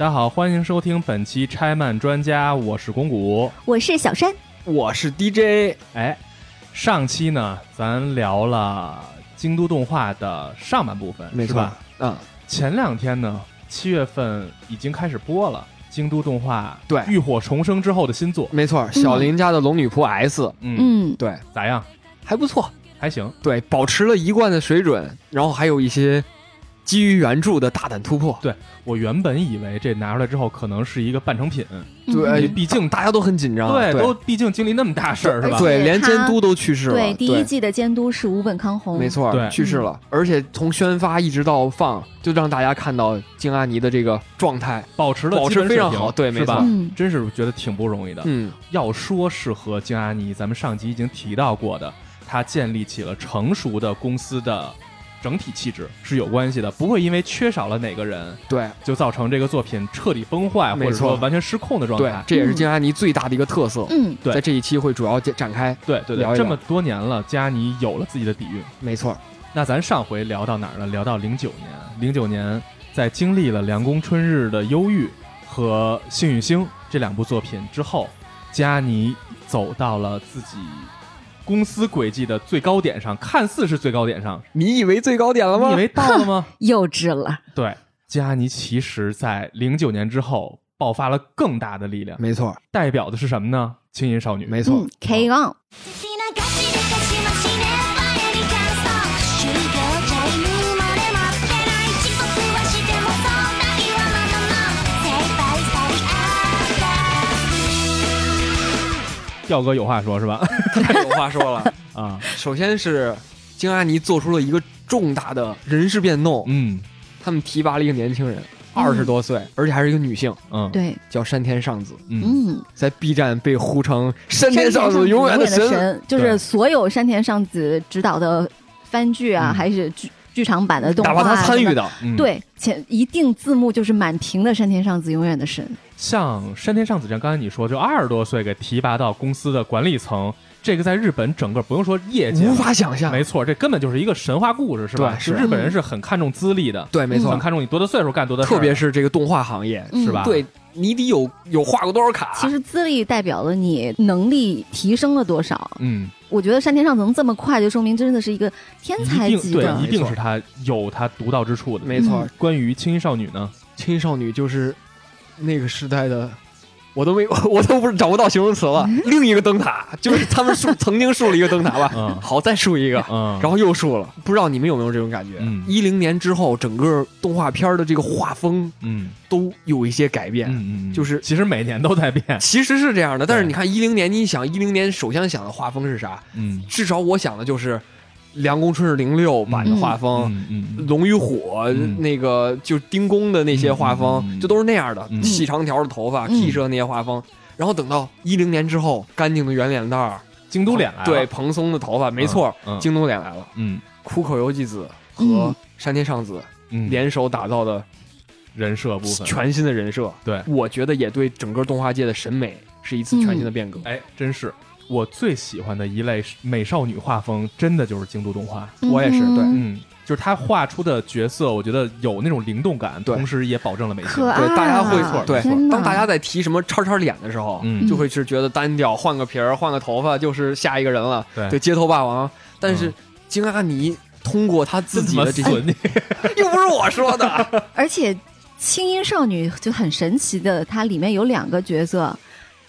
大家好，欢迎收听本期拆漫专家，我是龚古。我是小山，我是 DJ，哎，上期呢，咱聊了京都动画的上半部分，没错。是吧？，嗯，前两天呢，七月份已经开始播了京都动画对。浴火重生之后的新作，没错，小林家的龙女仆 S，嗯，嗯，对，咋样？还不错，还行，对，保持了一贯的水准，然后还有一些基于原著的大胆突破，对我原本以为这拿出来之后可能是一个半成品，对毕竟大家都很紧张，对，都毕竟经历那么大事儿，是吧？对，连监督都去世了，对，第一季的监督是吴本康弘，没错，对。去世了，而且从宣发一直到放，就让大家看到京阿尼的这个状态，保持了保持非常好对没错？嗯。真是觉得挺不容易的。嗯，要说是和京阿尼，咱们上集已经提到过的，他建立起了成熟的公司的整体气质是有关系的，不会因为缺少了哪个人对。就造成这个作品彻底崩坏，或者说完全失控的状对态，。这也是金阿尼最大的一个特色，嗯，对。在这一期会主要展展开，对对对，这么多年了，京阿尼有了自己的底蕴。没错，那咱上回聊到哪儿了？聊到零九年，零九年在经历了《凉宫春日的忧郁》和《幸运星》这两部作品之后，加尼走到了自己公司轨迹的最高点上，看似是最高点上，你以为最高点了吗？你以为到了吗？幼稚了，对，加尼其实在零九年之后爆发了更大的力量，没错，代表的是什么呢？轻音少女。没错嗯，，K on，调哥有话说是吧？太有话说了。啊，首先是京阿尼做出了一个重大的人事变动，嗯。他们提拔了一个年轻人，二十多岁，而且还是一个女性，嗯，对，叫山田尚子，嗯。嗯，在 B 站被呼成山田尚子永远的神。就是所有山田尚子执导的番剧啊，嗯。还是剧剧场版的动画啊，哪怕他参与的，嗯，对，前一定字幕就是满屏的山田尚子永远的神，像山田尚子这样，刚才你说，就二十多岁给提拔到公司的管理层，这个在日本整个不用说业界，无法想象。没错，这根本就是一个神话故事，是吧？对是日本人是很看重资历的，对，没错很，看重你多大岁数干多大事，特别是这个动画行业，嗯是吧？对你得有有画过多少卡。其实资历代表了你能力提升了多少。嗯，我觉得山田尚子能这么快，就说明真的是一个天才级的对，一。定是他有他独到之处的。没错嗯，关于青衣少女呢，青衣少女就是那个时代的。我都没，我都不是找不到形容词了。另一个灯塔就是他们树曾经竖了一个灯塔吧，嗯好再竖一个，嗯，然后又竖了。不知道你们有没有这种感觉？嗯一零年之后，整个动画片的这个画风嗯都有一些改变。嗯嗯，就是其实每年都在变，其实是这样的，但是你看一零年，你想一零年首先想的画风是啥？嗯至少我想的就是《凉宫春日零六》版的画风，龙与虎》嗯。那个就丁公的那些画风，就都是那样的，嗯。细长条的头发、嗯。T 社那些画风。然后等到一零年之后，干净的圆脸蛋儿，京都脸来了，对，蓬松的头发，没错，嗯。嗯京都脸来了。嗯。苦口由纪子和嗯。山田尚子嗯，联手打造的人设部分，全新的人设，对，我觉得也对整个动画界的审美是一次全新的变革。哎，真是我最喜欢的一类美少女画风，真的就是京都动画。我也是对嗯。嗯，就是他画出的角色，我觉得有那种灵动感，对。同时也保证了美对，大家会错对。当大家在提什么叉叉脸的时候，嗯。就会是觉得单调，换个皮儿，换个头发就是下一个人了。对。对，街头霸王。但是嗯。京阿尼通过他自己的这些，又不是我说的，而且青音少女就很神奇的，它里面有两个角色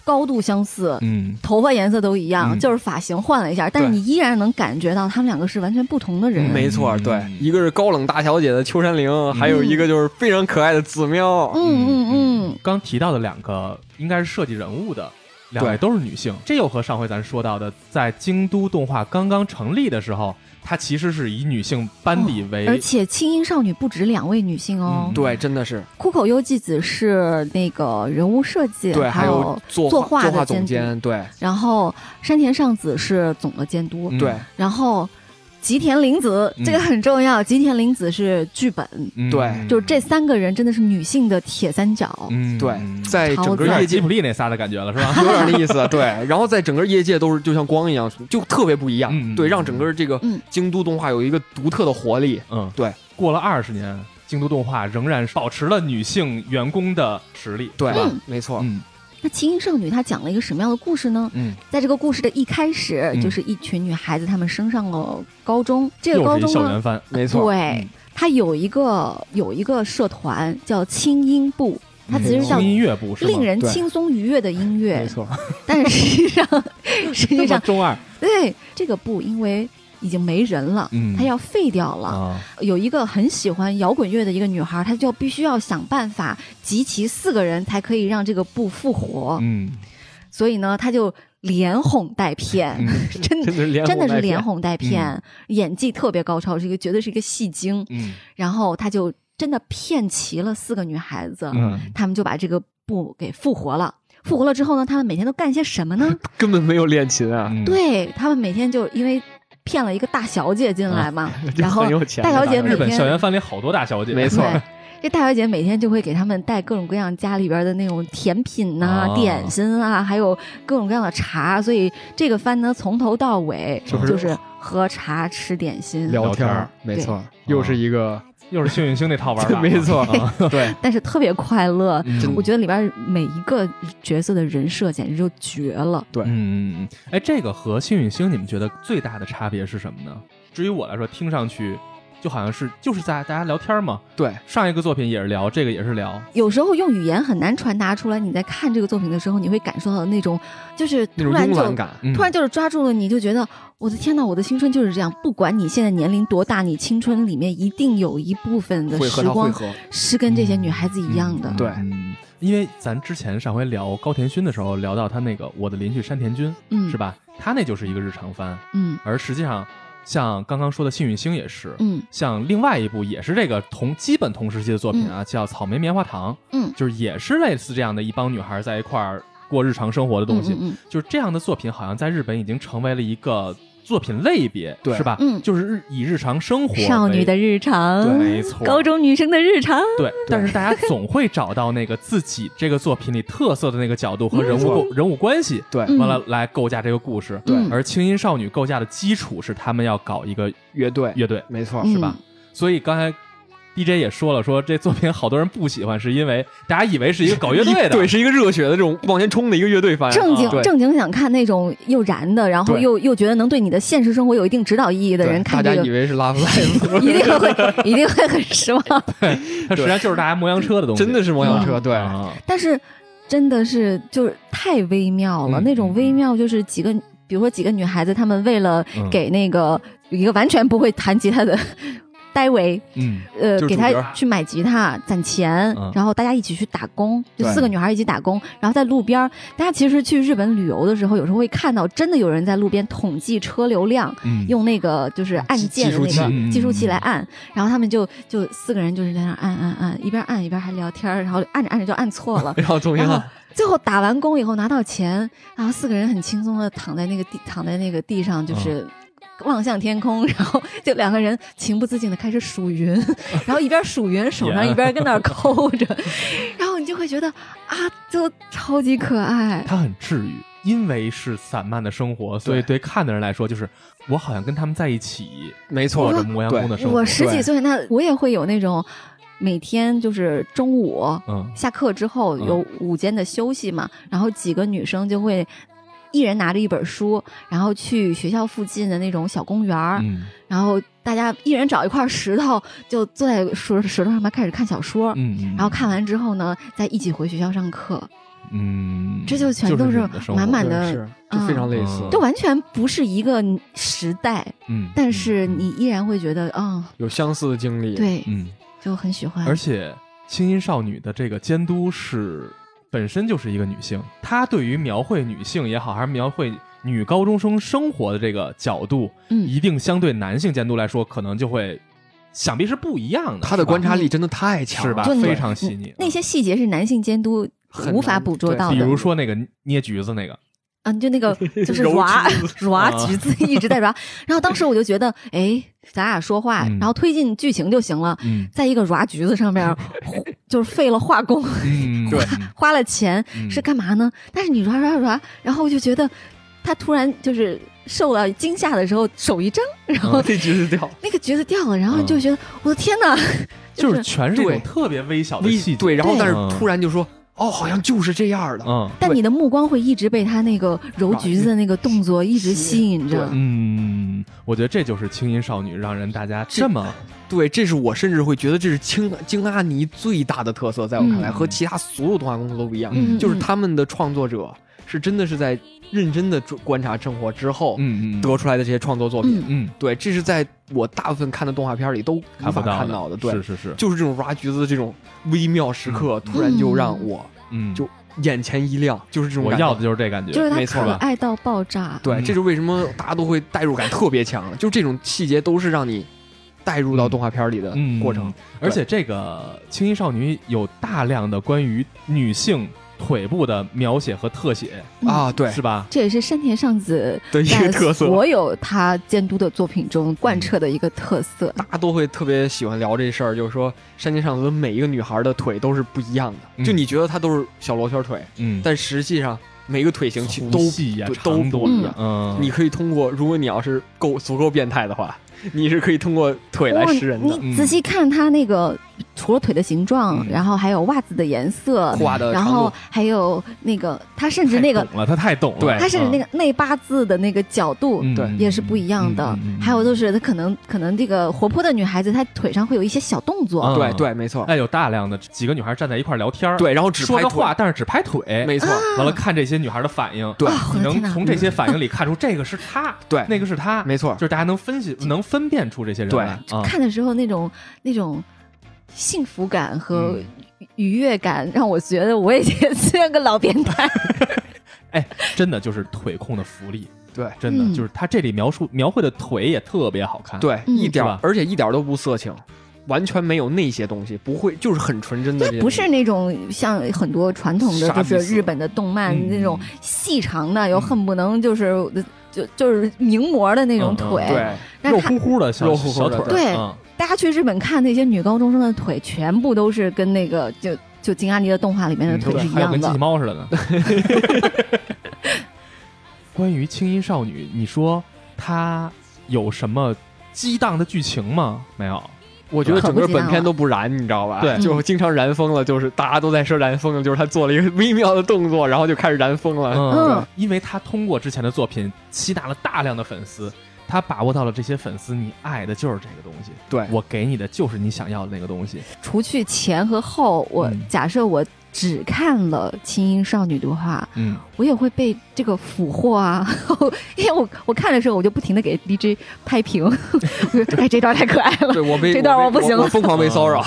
高度相似。嗯，头发颜色都一样，嗯就是发型换了一下，但是你依然能感觉到他们两个是完全不同的人。没错，嗯对，一个是高冷大小姐的秋山绫，还有一个就是非常可爱的子喵。嗯嗯嗯，刚提到的两个应该是设计人物的。两位对都是女性，这又和上回咱说到的，在京都动画刚刚成立的时候，它其实是以女性班底为，而且青音少女不止两位女性哦，嗯。对，真的是。库口优纪子是那个人物设计，对，还有有作作画作画画的监督。总监，对。然后山田尚子是总的监督，嗯对，然后吉田玲子、嗯。这个很重要，吉田玲子是剧本，嗯。对。就是这三个人真的是女性的铁三角。嗯，对嗯，在整个业界吉普力那仨的感觉了，是吧？有点那意思，对。然后在整个业界都是就像光一样，就特别不一样，对，让整个这个嗯。京都动画有一个独特的活力。嗯，对。过了二十年，京都动画仍然保持了女性员工的实力，对没错，嗯那《轻音少女》她讲了一个什么样的故事呢？嗯，在这个故事的一开始，嗯就是一群女孩子，她们升上了高中。这个高中呢，校园番，没错，对嗯，它有一个有一个社团叫轻音部，它其实嗯叫音乐部？令人轻松愉悦的音乐没，错，但实际上，实际上，中二对这个部因为已经没人了，嗯它要废掉了。啊，有一个很喜欢摇滚乐的一个女孩，她就必须要想办法集齐四个人才可以让这个部复活。嗯所以呢，她就连哄带骗，嗯 真的真的是连哄带骗演技特别高超，是一个绝对是一个戏精。嗯然后她就真的骗齐了四个女孩子，嗯，他们就把这个布给复活了。复活了之后呢，他们每天都干些什么呢？根本没有练琴啊，嗯，对他们每天就因为骗了一个大小姐进来嘛，就然后大小姐人日本每天校园番里好多大小姐，没错，这大小姐每天就会给他们带各种各样家里边的那种甜品呐、哦点心啊，还有各种各样的茶。所以这个番呢，从头到尾就是喝茶吃点心，聊天儿聊天儿，没错，又是一个，又是幸运星那套玩法，没错。啊，对，但是特别快乐。嗯。我觉得里边每一个角色的人设简直就绝了。对。嗯嗯嗯，哎，这个和幸运星你们觉得最大的差别是什么呢？至于我来说，听上去就好像是就是在大家聊天嘛。对，上一个作品也是聊，这个也是聊，有时候用语言很难传达出来，你在看这个作品的时候，你会感受到那种就是突然就突然就是抓住了你，就觉得我的天呐，我的青春就是这样。不管你现在年龄多大，你青春里面一定有一部分的时光是跟这些女孩子一样的。嗯对嗯，因为咱之前上回聊高田勋的时候，聊到他那个我的邻居山田君，嗯，是？吧？他那就是一个日常番，嗯而实际上像刚刚说的幸运星也是，嗯。像另外一部也是这个同基本同时期的作品啊，叫《草莓棉花糖》，嗯，就是也是类似这样的一帮女孩在一块儿过日常生活的东西，嗯嗯。就是这样的作品，好像在日本已经成为了一个作品类别，对。是吧？嗯。就是日以日常生活嗯，少女的为日常，对没错。高中女生的日常，对，但是大家总会找到那个自己这个作品里特色的那个角度和人物 构人物关系，对，嗯。完了来构架这个故事。对。而轻音少女构架的基础是他们要搞一个乐队，乐队，没错，嗯是吧？所以刚才 DJ 也说了，说这作品好多人不喜欢，是因为大家以为是一个搞乐队的，对，是一个热血的这种往前冲的一个乐队番，正经啊正经想看那种又燃的，然后又又觉得能对你的现实生活有一定指导意义的人看这个，大家以为是拉夫赖一定会 一定会很失望。它实际上就是大家摩洋车的东西，真的是摩洋车，对，啊但是真的是就是太微妙了，嗯那种微妙就是几个，比如说几个女孩子，她们为了嗯。给那个一个完全不会弹吉他的戴维，嗯呃，给他去买吉他攒钱，嗯然后大家一起去打工，就四个女孩一起打工，然后在路边儿，大家其实去日本旅游的时候，有时候会看到真的有人在路边统计车流量。嗯，用那个就是按键的那个计数器嗯来按，然后他们就就四个人就是在那按按按，一边按一边还聊天，然后按着按着就按错了，然后最后打完工以后拿到钱，然后四个人很轻松的躺在那个地躺在那个地上，就是。望向天空，然后就两个人情不自禁的开始数云，然后一边数云，手上一边跟那儿 抠着，然后你就会觉得啊，就超级可爱。它很治愈，因为是散漫的生活，所以对看的人来说，就是我好像跟他们在一起没错过着磨洋工的生活。我十几岁，那我也会有那种每天就是中午嗯下课之后嗯有午间的休息嘛，然后几个女生就会一人拿着一本书，然后去学校附近的那种小公园儿，嗯。然后大家一人找一块石头，就坐在石石头上面开始看小说。嗯嗯，然后看完之后呢，再一起回学校上课，嗯，这就全都是满满的就非常类似。嗯，就完全不是一个时代，嗯，但是嗯。你依然会觉得，啊、有相似的经历，对，嗯，就很喜欢。而且轻音少女的这个监督是本身就是一个女性，她对于描绘女性也好，还是描绘女高中生生活的这个角度，嗯一定相对男性监督来说，可能就会想必是不一样的。他的观察力真的太强了，是吧？非常细腻。那些细节是男性监督无法捕捉到的，比如说那个捏橘子那个，嗯，就那个 就是揉抓橘子 抓啊橘子一直在抓，然后当时我就觉得，哎，咱俩说话，嗯然后推进剧情就行了。嗯在一个抓橘子上面，就是费了化工，嗯，对花了钱，嗯是干嘛呢？但是你抓抓抓，然后我就觉得他突然就是受了惊吓的时候手一张，然后那橘子掉，那个橘子掉了，然后你就觉得我的天哪，就是是全是这对种特别微小的细节，对，然后但是嗯突然就说，哦，好像就是这样的，嗯。但你的目光会一直被他那个揉橘子的那个动作一直吸引着。嗯，我觉得这就是轻音少女让人大家这么对，这是我甚至会觉得这是青京阿尼最大的特色，在我看来、嗯。和其他所有动画公司都不一样，嗯。就是他们的创作者是真的是在认真的观察生活之后、嗯嗯得出来的这些创作作品。嗯。嗯。对，这是在我大部分看的动画片里都无法看到的。对，是是是，就是这种挖橘子的这种微妙时刻，突然就让我嗯，就眼前一亮，就是这种我感觉要的就是这感觉，就是他没错可爱到爆炸。对，嗯。这是为什么大家都会代入感特别强，就这种细节都是让你代入到动画片里的嗯过程。而且这个青衣少女有大量的关于女性腿部的描写和特写，嗯啊，对，是吧？这也是山田尚子的一个特色。所有他监督的作品中贯彻的一个特色。大家都会特别喜欢聊这事儿，就是说山田尚子每一个女孩的腿都是不一样的，嗯就你觉得她都是小罗圈腿，嗯，但实际上每个腿型其实都细呀对，都长短不一样。嗯，你可以通过，如果你要是够足够变态的话，你是可以通过腿来识人的，你仔细看他那个，除了腿的形状，嗯。然后还有袜子的颜色，然后，还有那个，他甚至那个太，懂了，他太懂了，对。他甚至那个个内八字的那个角度。嗯。对。也是不一样的，还有就是她可能可能这个活泼的女孩子，她腿上会有一些小动作，嗯对对，没错，哎，有大量的几个女孩站在一块聊天儿，对，然后只拍腿。说个话，，但是只拍腿，没错，完了看这些女孩的反应，对。能从这些反应里看出这个是她，对。那个是她，没错。就，是大家能分析、能分辨出这些人对来啊。看的时候那种那种幸福感和嗯愉悦感，让我觉得我也像个老变态。哎真的就是腿控的福利，对真的、嗯就是他这里描述描绘的腿也特别好看。，对，嗯一点而且一点都不色情，完全没有那些东西，不会，就是很纯真的。不是那种像很多传统的，就是日本的动漫嗯那种细长的，又恨不能就是就就是名模的那种嗯嗯腿。对，肉乎乎的小肉乎乎的小腿，对嗯大家去日本看那些女高中生的腿，全部都是跟那个就就金阿尼的动画里面的嗯腿是一样还有跟机器。猫似的呢。关于青音少女，你说她有什么激荡的剧情吗？没有。我觉得整个本片都不燃，你知道吧？对就经常燃疯了，就是大家都在说燃疯了，就是他做了一个微妙的动作，然后就开始燃疯了。嗯因为他通过之前的作品吸纳了大量的粉丝，他把握到了这些粉丝，你爱的就是这个东西，对，我给你的就是你想要的那个东西。除去前和后，我嗯假设我只看了《轻音少女》的话，嗯，我也会被这个俘获啊！因为我我看的时候，我就不停的给 DJ 拍屏，我 说哎，这段太可爱了，对我被这段我我不行了我疯狂被骚扰。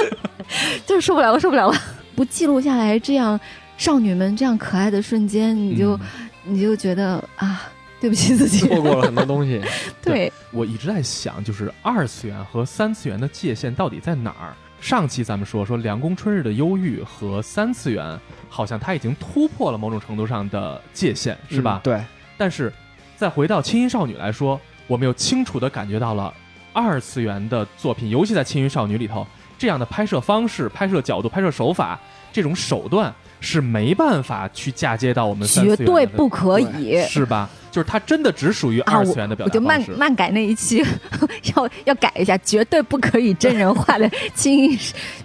就是受不了了，受不了了！不记录下来这样少女们这样可爱的瞬间，你就、嗯你就觉得啊，对不起自己。错过了很多东西。对，我一直在想，就是二次元和三次元的界限到底在哪儿？上期咱们说说凉宫春日的忧郁和三次元，好像它已经突破了某种程度上的界限，是吧？嗯对，但是再回到轻音少女来说，我们又清楚地感觉到了二次元的作品，尤其在轻音少女里头，这样的拍摄方式、拍摄角度、拍摄手法，这种手段是没办法去嫁接到我们三次绝元的对不可以。是吧？就是它真的只属于二次元的表我就漫达方式。漫改那一期 要要改一下，绝对不可以真人化的金，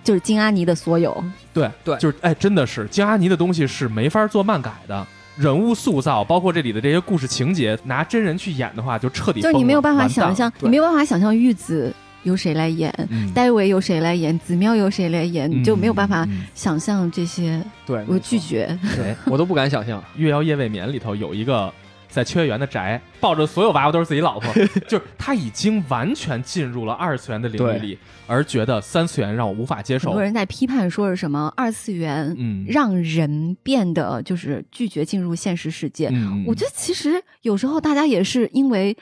就是金阿尼的所有。对对就是哎，真的是金阿尼的东西是没法做漫改的。人物塑造，包括这里的这些故事情节，拿真人去演的话，就彻底就是你没有办法想象，你没有办法想象玉子由谁来演，嗯戴维由谁来演，子喵由谁来演，你就没有办法想象这些，对，我，拒绝。对，我都不敢想象。月妖夜未眠里头有一个在秋叶原的宅，抱着所有娃娃都是自己老婆，就是他已经完全进入了二次元的领域里，而觉得三次元让我无法接受很多。人在批判说是什么二次元嗯，让人变得就是拒绝进入现实世界。嗯，我觉得其实有时候大家也是因为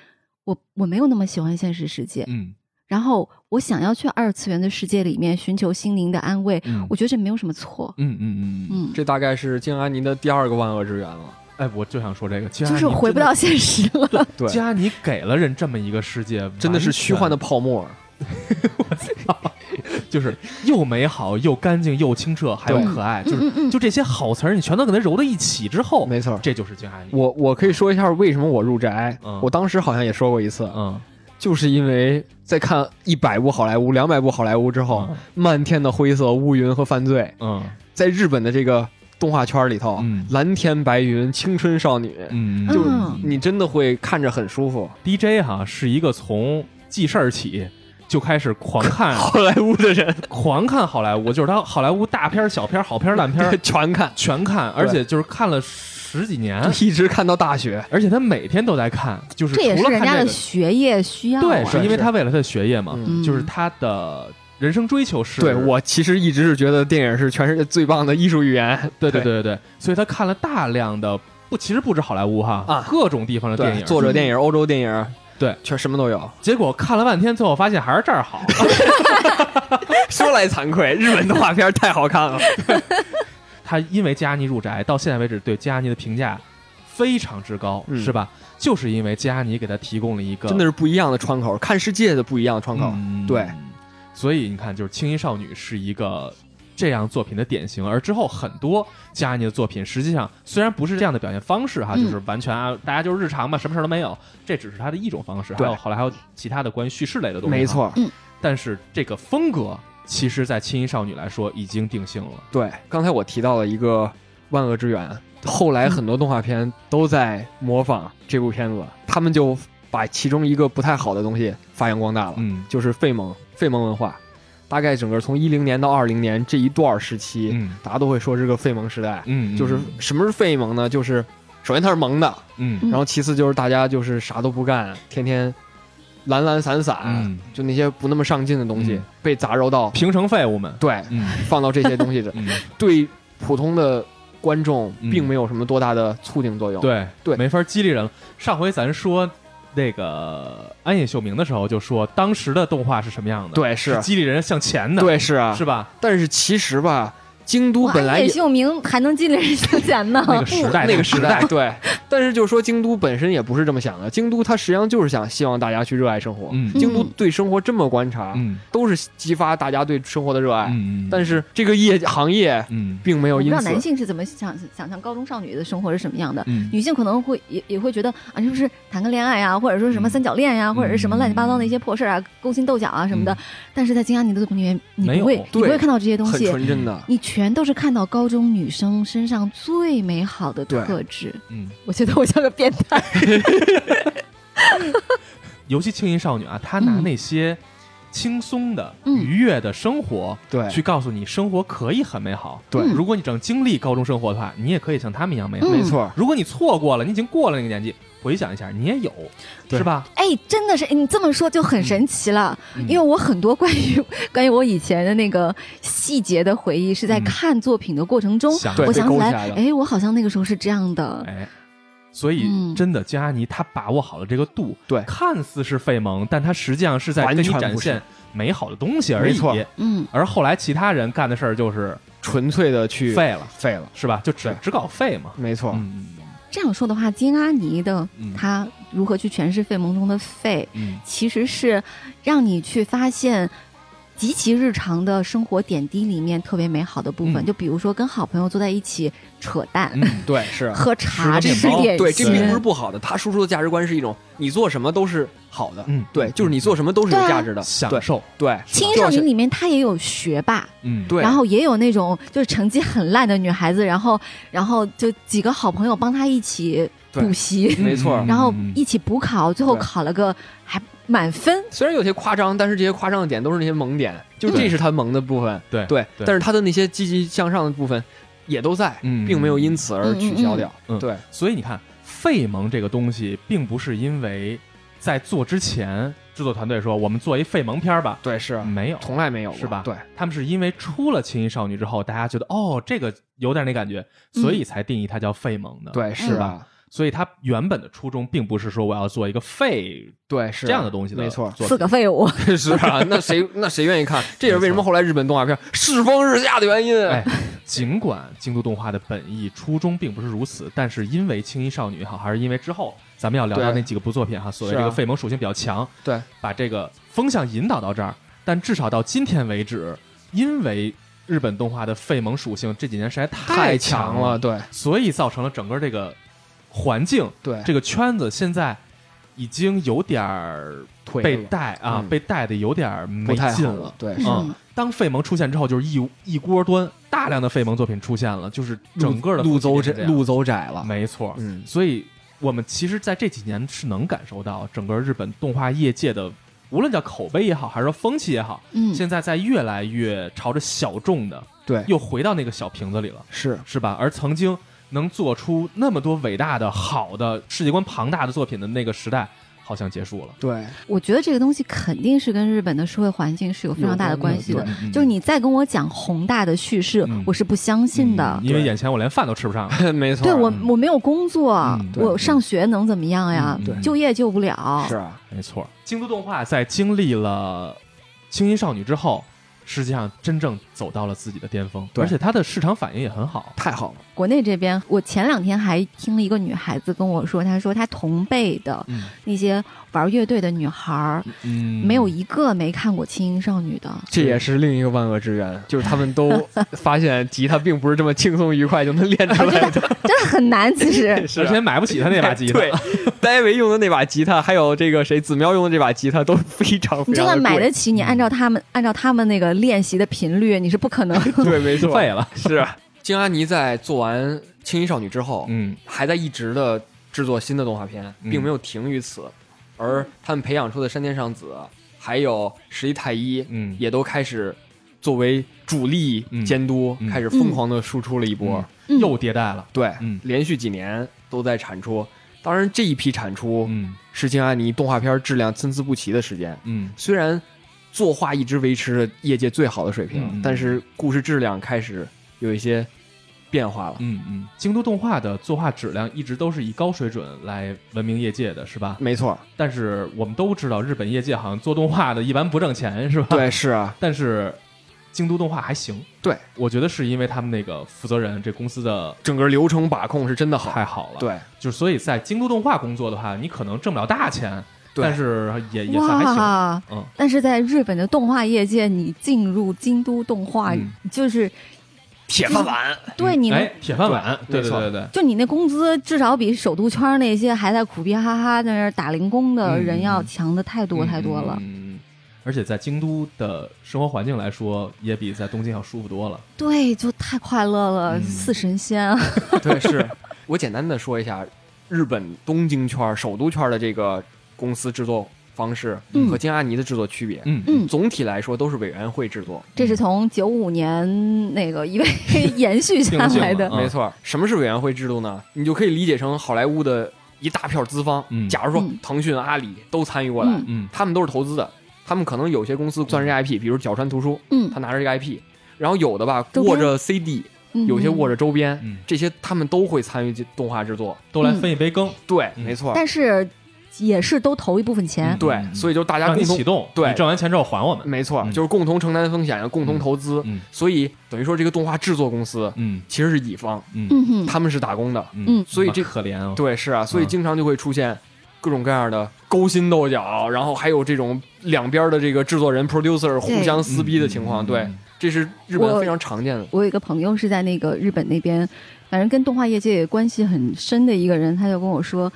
我我没有那么喜欢现实世界，嗯然后我想要去二次元的世界里面寻求心灵的安慰，嗯我觉得这没有什么错。嗯嗯嗯嗯，嗯，这大概是静安妮的第二个万恶之源了。哎，我就想说这个，就就是回不到现实了。对，加你给了人这么一个世界，真的是虚幻的泡沫。就是又美好又干净又清澈还有可爱，就是嗯嗯就这些好词儿，你全都给它揉到一起之后，没错。这就是金阿姨。我我可以说一下为什么我入宅。嗯我当时好像也说过一次，嗯，就是因为在看一百部好莱坞、两百部好莱坞之后，嗯漫天的灰色乌云和犯罪，嗯在日本的这个动画圈里头，嗯。蓝天白云、青春少女，嗯，嗯。就是你真的会看着很舒服。DJ 哈是一个从记事儿起就开始狂看 好莱坞的人。狂看好莱坞，就是他好莱坞大片儿、小片儿、好片儿、烂片儿 全看，全看，而且就是看了十几年，一直看到大学。而且他每天都在看，就是这也是人家的除了看这个学业需要啊。对，是因为他为了他的学业嘛，就是他的人生追求是，对我其实一直是觉得电影是全世界最棒的艺术语言。对对对对对，所以他看了大量的不，其实不止好莱坞哈，啊各种地方的电，影，作者电影、欧洲电影，对，全什么都有。结果看了半天，最后发现还是这儿好。说来惭愧，日本动画片太好看了。他因为加尼入宅，到现在为止对加尼的评价非常之高，嗯是吧？就是因为加尼给他提供了一个真的是不一样的窗口，看世界的不一样的窗口。嗯对，所以你看，就是《青衣少女》是一个这样作品的典型，而之后很多加尼的作品，实际上虽然不是这样的表现方式哈，嗯就是完全啊，大家就是日常嘛，什么事儿都没有，这只是他的一种方式。还对有后来还有其他的关于叙事类的东西，没。错，但是这个风格，其实在《青衣少女》来说已经定性了。对。刚才我提到了一个《万恶之源》，后来很多动画片都在模仿这部片子，他们就把其中一个不太好的东西发扬光大了，嗯就是费蒙费蒙文化。大概整个从一零年到二零年这一段时期，嗯大家都会说是个费蒙时代。嗯，就是什么是费蒙呢？就是首先它是萌的，然后其次就是大家就是啥都不干，天天懒懒散散，嗯就那些不那么上进的东西、嗯被杂糅到平成废物们。对嗯放到这些东西的，嗯，对普通的观众嗯并没有什么多大的促进作用。对对没法激励人了。上回咱说那个安野秀明的时候，就说当时的动画是什么样的？对是，激励人向前的，对是啊，是吧？但是其实吧，京都本来也。秀明还能激励人向前呢。那个时代，那个时时代，对，但是就是说，京都本身也不是这么想的。京都它实际上就是想希望大家去热爱生活。嗯京都对生活这么观察，嗯都是激发大家对生活的热爱。嗯，但是这个业行业嗯我不知道并没有因此男性是怎么想想象高中少女的生活是什么样的。嗯女性可能会也也会觉得啊，是不是谈个恋爱呀，或者说什么嗯三角恋呀，或者是什么乱七八糟的一些破事儿啊，勾心斗角啊什么的。但是在金安妮的作品里面，你不会，你不会看到这些东西很，纯真的。你全都是看到高中女生身上最美好的特质。嗯，我觉得我像个变态。尤其青音少女啊，她拿嗯那些轻松的、嗯愉悦的生活，对去告诉你生活可以很美好。对嗯如果你正经历高中生活的话，你也可以像他们一样美好。嗯没错，如果你错过了，你已经过了那个年纪，回想一下，你也有，是吧？哎，真的是你这么说就很神奇了，嗯。因为我很多关于关于我以前的那个细节的回忆，是在嗯。看作品的过程中，想我想起来哎，我好像那个时候是这样的。哎，所以嗯。真的，加尼他把握好了这个度，对。看似是费蒙，但他实际上是在完跟你展现美好的东西而已。没错。嗯，而后来其他人干的事儿就是纯粹的去废了，废了，是吧？就只只搞废嘛。没错，嗯这样说的话，金阿尼的嗯他如何去诠释费蒙中的费，嗯其实是让你去发现。极其日常的生活点滴里面特别美好的部分，嗯。就比如说跟好朋友坐在一起扯淡、嗯，对是。喝茶、吃点对，这心。并不是不好的。他输出的价值观是一种，你做什么都是好的，嗯。对，就是你做什么都是有价值的，对享受，对。《青少年》里面，他也有学霸，嗯，对，然后也有那种就是成绩很烂的女孩子，然后然后就几个好朋友帮她一起对补习，没错。嗯 然后嗯。一起补考，最后对。考了个还满分。虽然有些夸张，但是这些夸张的点都是那些萌点，就这是他萌的部分，对对。对但是他的那些积极向上的部分也都在，嗯并没有因此而取消掉。嗯嗯嗯对，所以你看，费萌这个东西，并不是因为在做之前，制作团队说我们做一费萌片儿吧，对是，没有，从来没有过是吧？对，他们是因为出了《青衣少女》之后，大家觉得哦，这个有点那感觉，所以才定义它叫费萌的，对是吧？吧？所以他原本的初衷并不是说我要做一个废对是这样的东西的没错。作品四个废物，是啊，那谁 那谁愿意看？这也是为什么后来日本动画片世风日下的原因。哎，尽管京都动画的本意初衷并不是如此，但是因为青衣少女也好，还是因为之后咱们要聊到那几个部作品哈，所谓这个废萌属性比较强，对，把这个风向引导到这儿。但至少到今天为止，因为日本动画的废萌属性这几年实在太强强了，，对所以造成了整个这个环境，对，这个圈子现在已经有点儿被了。带啊，嗯。被带的有点儿没太劲好了，。对，嗯。嗯，当费蒙出现之后，就是一一锅端，大量的费蒙作品出现了，就是整个的路走窄，路走窄了，没错，嗯，所以我们其实在这几年是能感受到整个日本动画业界的，无论叫口碑也好，还是说风气也好，嗯，现在在越来越朝着小众的，对，又回到那个小瓶子里了，是。是吧？而曾经能做出那么多伟大的、好的世界观庞大的作品的那个时代，好像结束了。对，我觉得这个东西肯定是跟日本的社会环境是有非常大的关系的。嗯就是你再跟我讲宏大的叙事，嗯我是不相信的。嗯因为眼前我连饭都吃不上。没错，对我嗯，我没有工作，我上学能怎么样呀？就业救不了。是啊，没错，京都动画在经历了《轻音少女》之后，实际上真正走到了自己的巅峰，对而且它的市场反应也很好。太好了，国内这边，我前两天还听了一个女孩子跟我说，她说她同辈的嗯那些玩乐队的女孩儿，嗯没有一个没看过《轻音少女》的。这也是另一个万恶之源，就是他们都 发现吉他并不是这么轻松愉快就能练出来的，真的很难，其实。而且买不起他那把吉他。对，戴维用的那把吉他，还有这个谁子喵用的这把吉他都非常非常你就算的买得起，你按照他们按照他们那个练习的频率，你是不可能。对，没错，废了。是啊金阿尼在做完《青衣少女》之后，嗯还在一直的制作新的动画片，嗯并没有停于此。而他们培养出的山田尚子，还有石一太一，嗯也都开始作为主力嗯监督，嗯开始疯狂的输出了一波。嗯嗯又迭代了。对，嗯连续几年都在产出。当然，这一批产出嗯是金阿尼动画片质量参差不齐的时间。嗯虽然作画一直维持着业界最好的水平，嗯但是故事质量开始有一些变化了。嗯嗯，京都动画的作画质量一直都是以高水准来闻名业界的，是吧？没错，但是我们都知道，日本业界好像做动画的一般不挣钱，是吧？。对，是啊，但是京都动画还行，对，我觉得是因为他们那个负责人这公司的整个流程把控是真的好。太好了。，对，就是所以在京都动画工作的话，你可能挣不了大钱，对。但是也也算还行。但是在日本的动画业界，你进入京都动画，嗯。就是铁饭碗。对你们哎，铁饭碗，对对对对对，就你那工资至少比首都圈那些还在苦逼哈哈在那儿打零工的人要强的太多太多了。嗯嗯嗯嗯而且在京都的生活环境来说，也比在东京要舒服多了。对，就太快乐了，嗯似神仙啊！对，是我简单的说一下日本东京圈、首都圈的这个公司制作方式嗯和金阿尼的制作区别。嗯嗯，总体来说都是委员会制作，这是从九五年那个一位 延续下来的没错。什么是委员会制度呢？你就可以理解成好莱坞的一大票资方。嗯假如说嗯腾讯、阿里都参与过来，嗯嗯他们都是投资的，他们可能有些公司攥着这 IP，比如角川图书，嗯。他拿着这个 IP，然后有的吧握着 CD，嗯，有些握着周边，嗯，这些他们都会参与这动画制作。都来分一杯羹，对，嗯。没错。但是也是都投一部分钱。对，嗯所以就大家共同启动，对。你挣完钱之后还我们。没错，嗯。就是共同承担风险，共同投资。嗯所以等于说，这个动画制作公司嗯。其实是乙方，嗯。嗯哼，他们是打工的。嗯。所以这可怜啊。对，是啊，所以嗯。经常就会出现各种各样的勾心斗角，然后还有这种两边的这个制作人 producer 互相撕逼的情况。嗯对，这是日本非常常见的。我有一个朋友是在那个日本那边，反正跟动画业界关系很深的一个人，他就跟我说，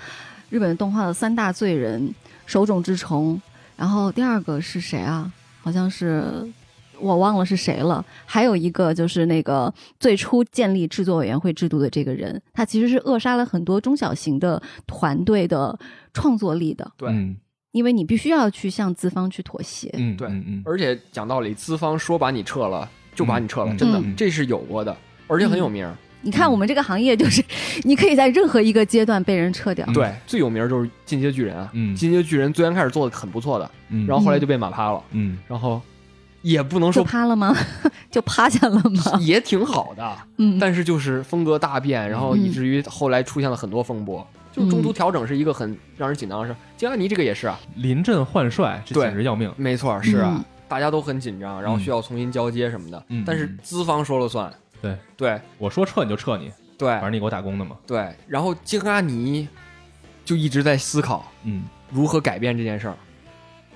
日本动画的三大罪人，手冢治虫，然后第二个是谁啊？好像是我忘了是谁了。还有一个就是那个最初建立制作委员会制度的这个人，他其实是扼杀了很多中小型的团队的创作力的，对。嗯因为你必须要去向资方去妥协。嗯，对。而且讲道理，资方说把你撤了就把你撤了，嗯真的嗯。这是有过的，而且很有名儿。你看我们这个行业，就是 你可以在任何一个阶段被人撤掉。嗯。对，最有名就是《进阶巨人》啊，嗯进阶巨人》最先开始做的很不错的，嗯，然后后来就被马趴了，嗯。然后也不能就说趴了吗？就趴下了吗？也挺好的，嗯，但是就是风格大变，然后以至于后来出现了很多风波。就是中途调整是一个很让人紧张的事。金安尼这个也是啊，临阵换帅，这简直要命。没错，是啊，嗯大家都很紧张，然后需要重新交接什么的。嗯但是资方说了算，对对我说撤你就撤你，对反正你给我打工的嘛。对。然后金阿尼就一直在思考嗯如何改变这件事儿。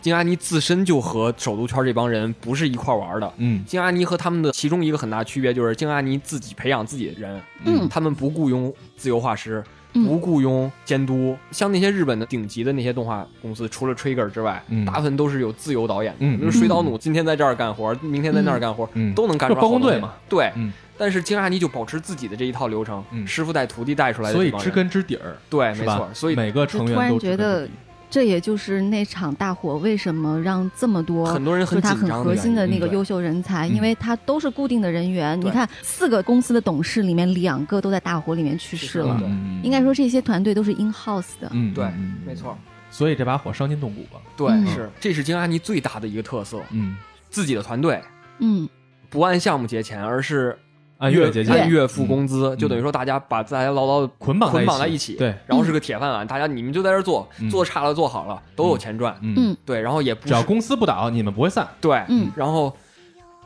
金阿尼自身就和首都圈这帮人不是一块玩的。嗯金阿尼和他们的其中一个很大区别就是，金阿尼自己培养自己的人，嗯他们不雇佣自由画师，嗯不雇佣监督。像那些日本的顶级的那些动画公司，除了 Trigger 之外，嗯大部分都是有自由导演的，嗯比如水岛努今天在这儿干活，明天在那儿干活，嗯，都能干出就来好东西包工队嘛。对，嗯但是金阿尼就保持自己的这一套流程，嗯师傅带徒弟带出来的所以知根知底儿，对，没错，所以每个成员都觉得这也就是那场大火为什么让这么多很多人就他很核心的那个优秀人才，嗯因为他都是固定的人员。你看，四个公司的董事里面，两个都在大火里面去世了。嗯应该说，这些团队都是 in house 的。嗯，对嗯没错，所以这把火伤筋动骨了。对，嗯是这是金阿尼最大的一个特色，嗯，自己的团队嗯不按项目结钱，而是按月结，按月付工资，嗯就等于说大家把大家牢牢地捆绑捆绑在在一起，对，然后是个铁饭碗，大家你们就在这儿做嗯，做差了做好了都有钱赚，嗯，嗯对，然后也不只要公司不倒，你们不会散。对，嗯然后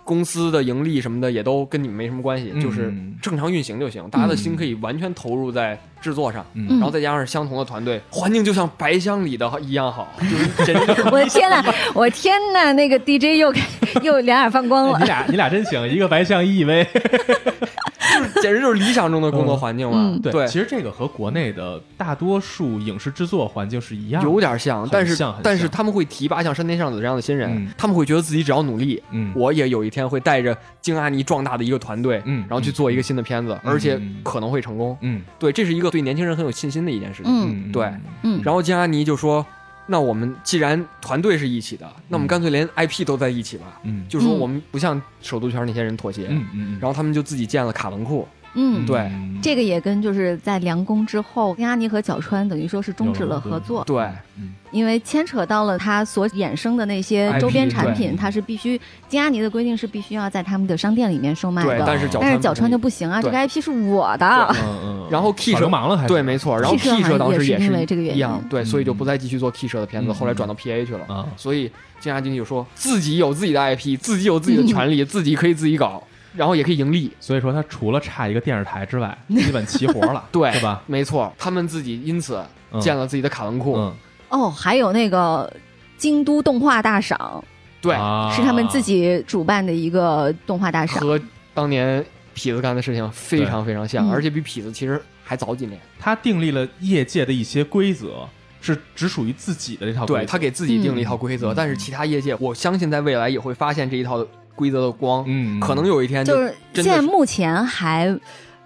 公司的盈利什么的也都跟你们没什么关系，嗯就是正常运行就行，大家的心可以完全投入在制作上。然后再加上相同的团队，环境就像白箱里的一样好，就是简直就 是我的天呐，我天呐，那个 DJ 又开又两眼放光了哎你。俩你俩真行，一个白象，一 EV。简直就是理想中的工作环境嘛。嗯对，其实这个和国内的大多数影视制作环境是一样的。有点像，但是但是他们会提拔像山田尚子这样的新人，嗯他们会觉得自己只要努力，嗯，我也有一天会带着京阿尼壮大的一个团队，嗯然后去做一个新的片子，而且嗯可能会成功。嗯对，这是一个对年轻人很有信心的一件事情。嗯嗯，对嗯，然后金阿尼就说：“那我们既然团队是一起的，那我们嗯干脆连 IP 都在一起吧。嗯，嗯就说我们不像首都圈那些人妥协，嗯嗯嗯，然后他们就自己建了卡文库。嗯，对。嗯这个也跟就是在凉宫之后，金阿尼和角川等于说是终止了合作，对，嗯因为牵扯到了他所衍生的那些周边产品，对。它是必须金阿尼的规定是必须要在他们的商店里面售卖对，的。但是角川但是角川就不不行啊，这个 IP 是我的。嗯嗯，然后社流氓了还？对，没错。然后 Key 社当时也是是因为这个原因，对，嗯。所以就不再继续做 Key 社的片子，嗯后来转到 PA 去了。啊，所以金阿金就说自己有自己的 IP，自己有自己的权利，自己可以自己搞，然后也可以盈利。所以说他除了差一个电视台之外，基本齐活了，对是吧？没错，他们自己因此嗯建了自己的卡文库。嗯，哦，还有那个京都动画大赏，对，啊是他们自己主办的一个动画大赏。和当年痞子干的事情非常非常像，嗯而且比痞子其实还早几年。他订立了业界的一些规则，是只属于自己的这套规则。对他给自己定了一套规则，嗯但是其他业界，我相信在未来也会发现这一套规则的光。嗯，可能有一天就是现在目前还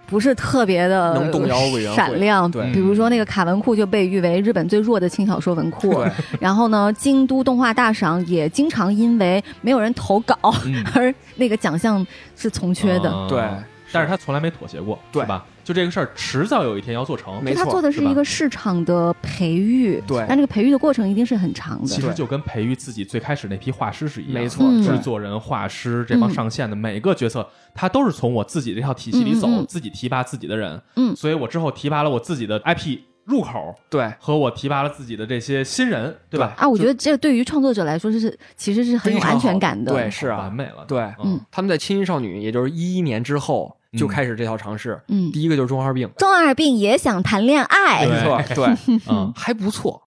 不是特别的能动摇委员闪亮。对比如说那个卡文库就被誉为日本最弱的轻小说文库对，然后呢，京都动画大赏也经常因为没有人投稿嗯 而那个奖项是从缺的。啊对，但是他从来没妥协过，对吧？就这个事儿，迟早有一天要做成。没错他做的是一个市场的培育，对但这个培育的过程一定是很长的。其实就跟培育自己最开始那批画师是一样的，没错嗯制作人、画师这帮上线的每个角色，他都是从我自己这套体系里走，自己提拔自己的人。嗯所以我之后提拔了我自己的 IP 入口，对和我提拔了自己的这些新人，对吧？啊，我觉得这对于创作者来说是其实是很有安全感的。对，是啊，完美了。对嗯他们在《青音少女》也就是一一年之后就开始这套尝试。嗯，第一个就是中二病，中二病也想谈恋爱，没错，对，嗯还不错。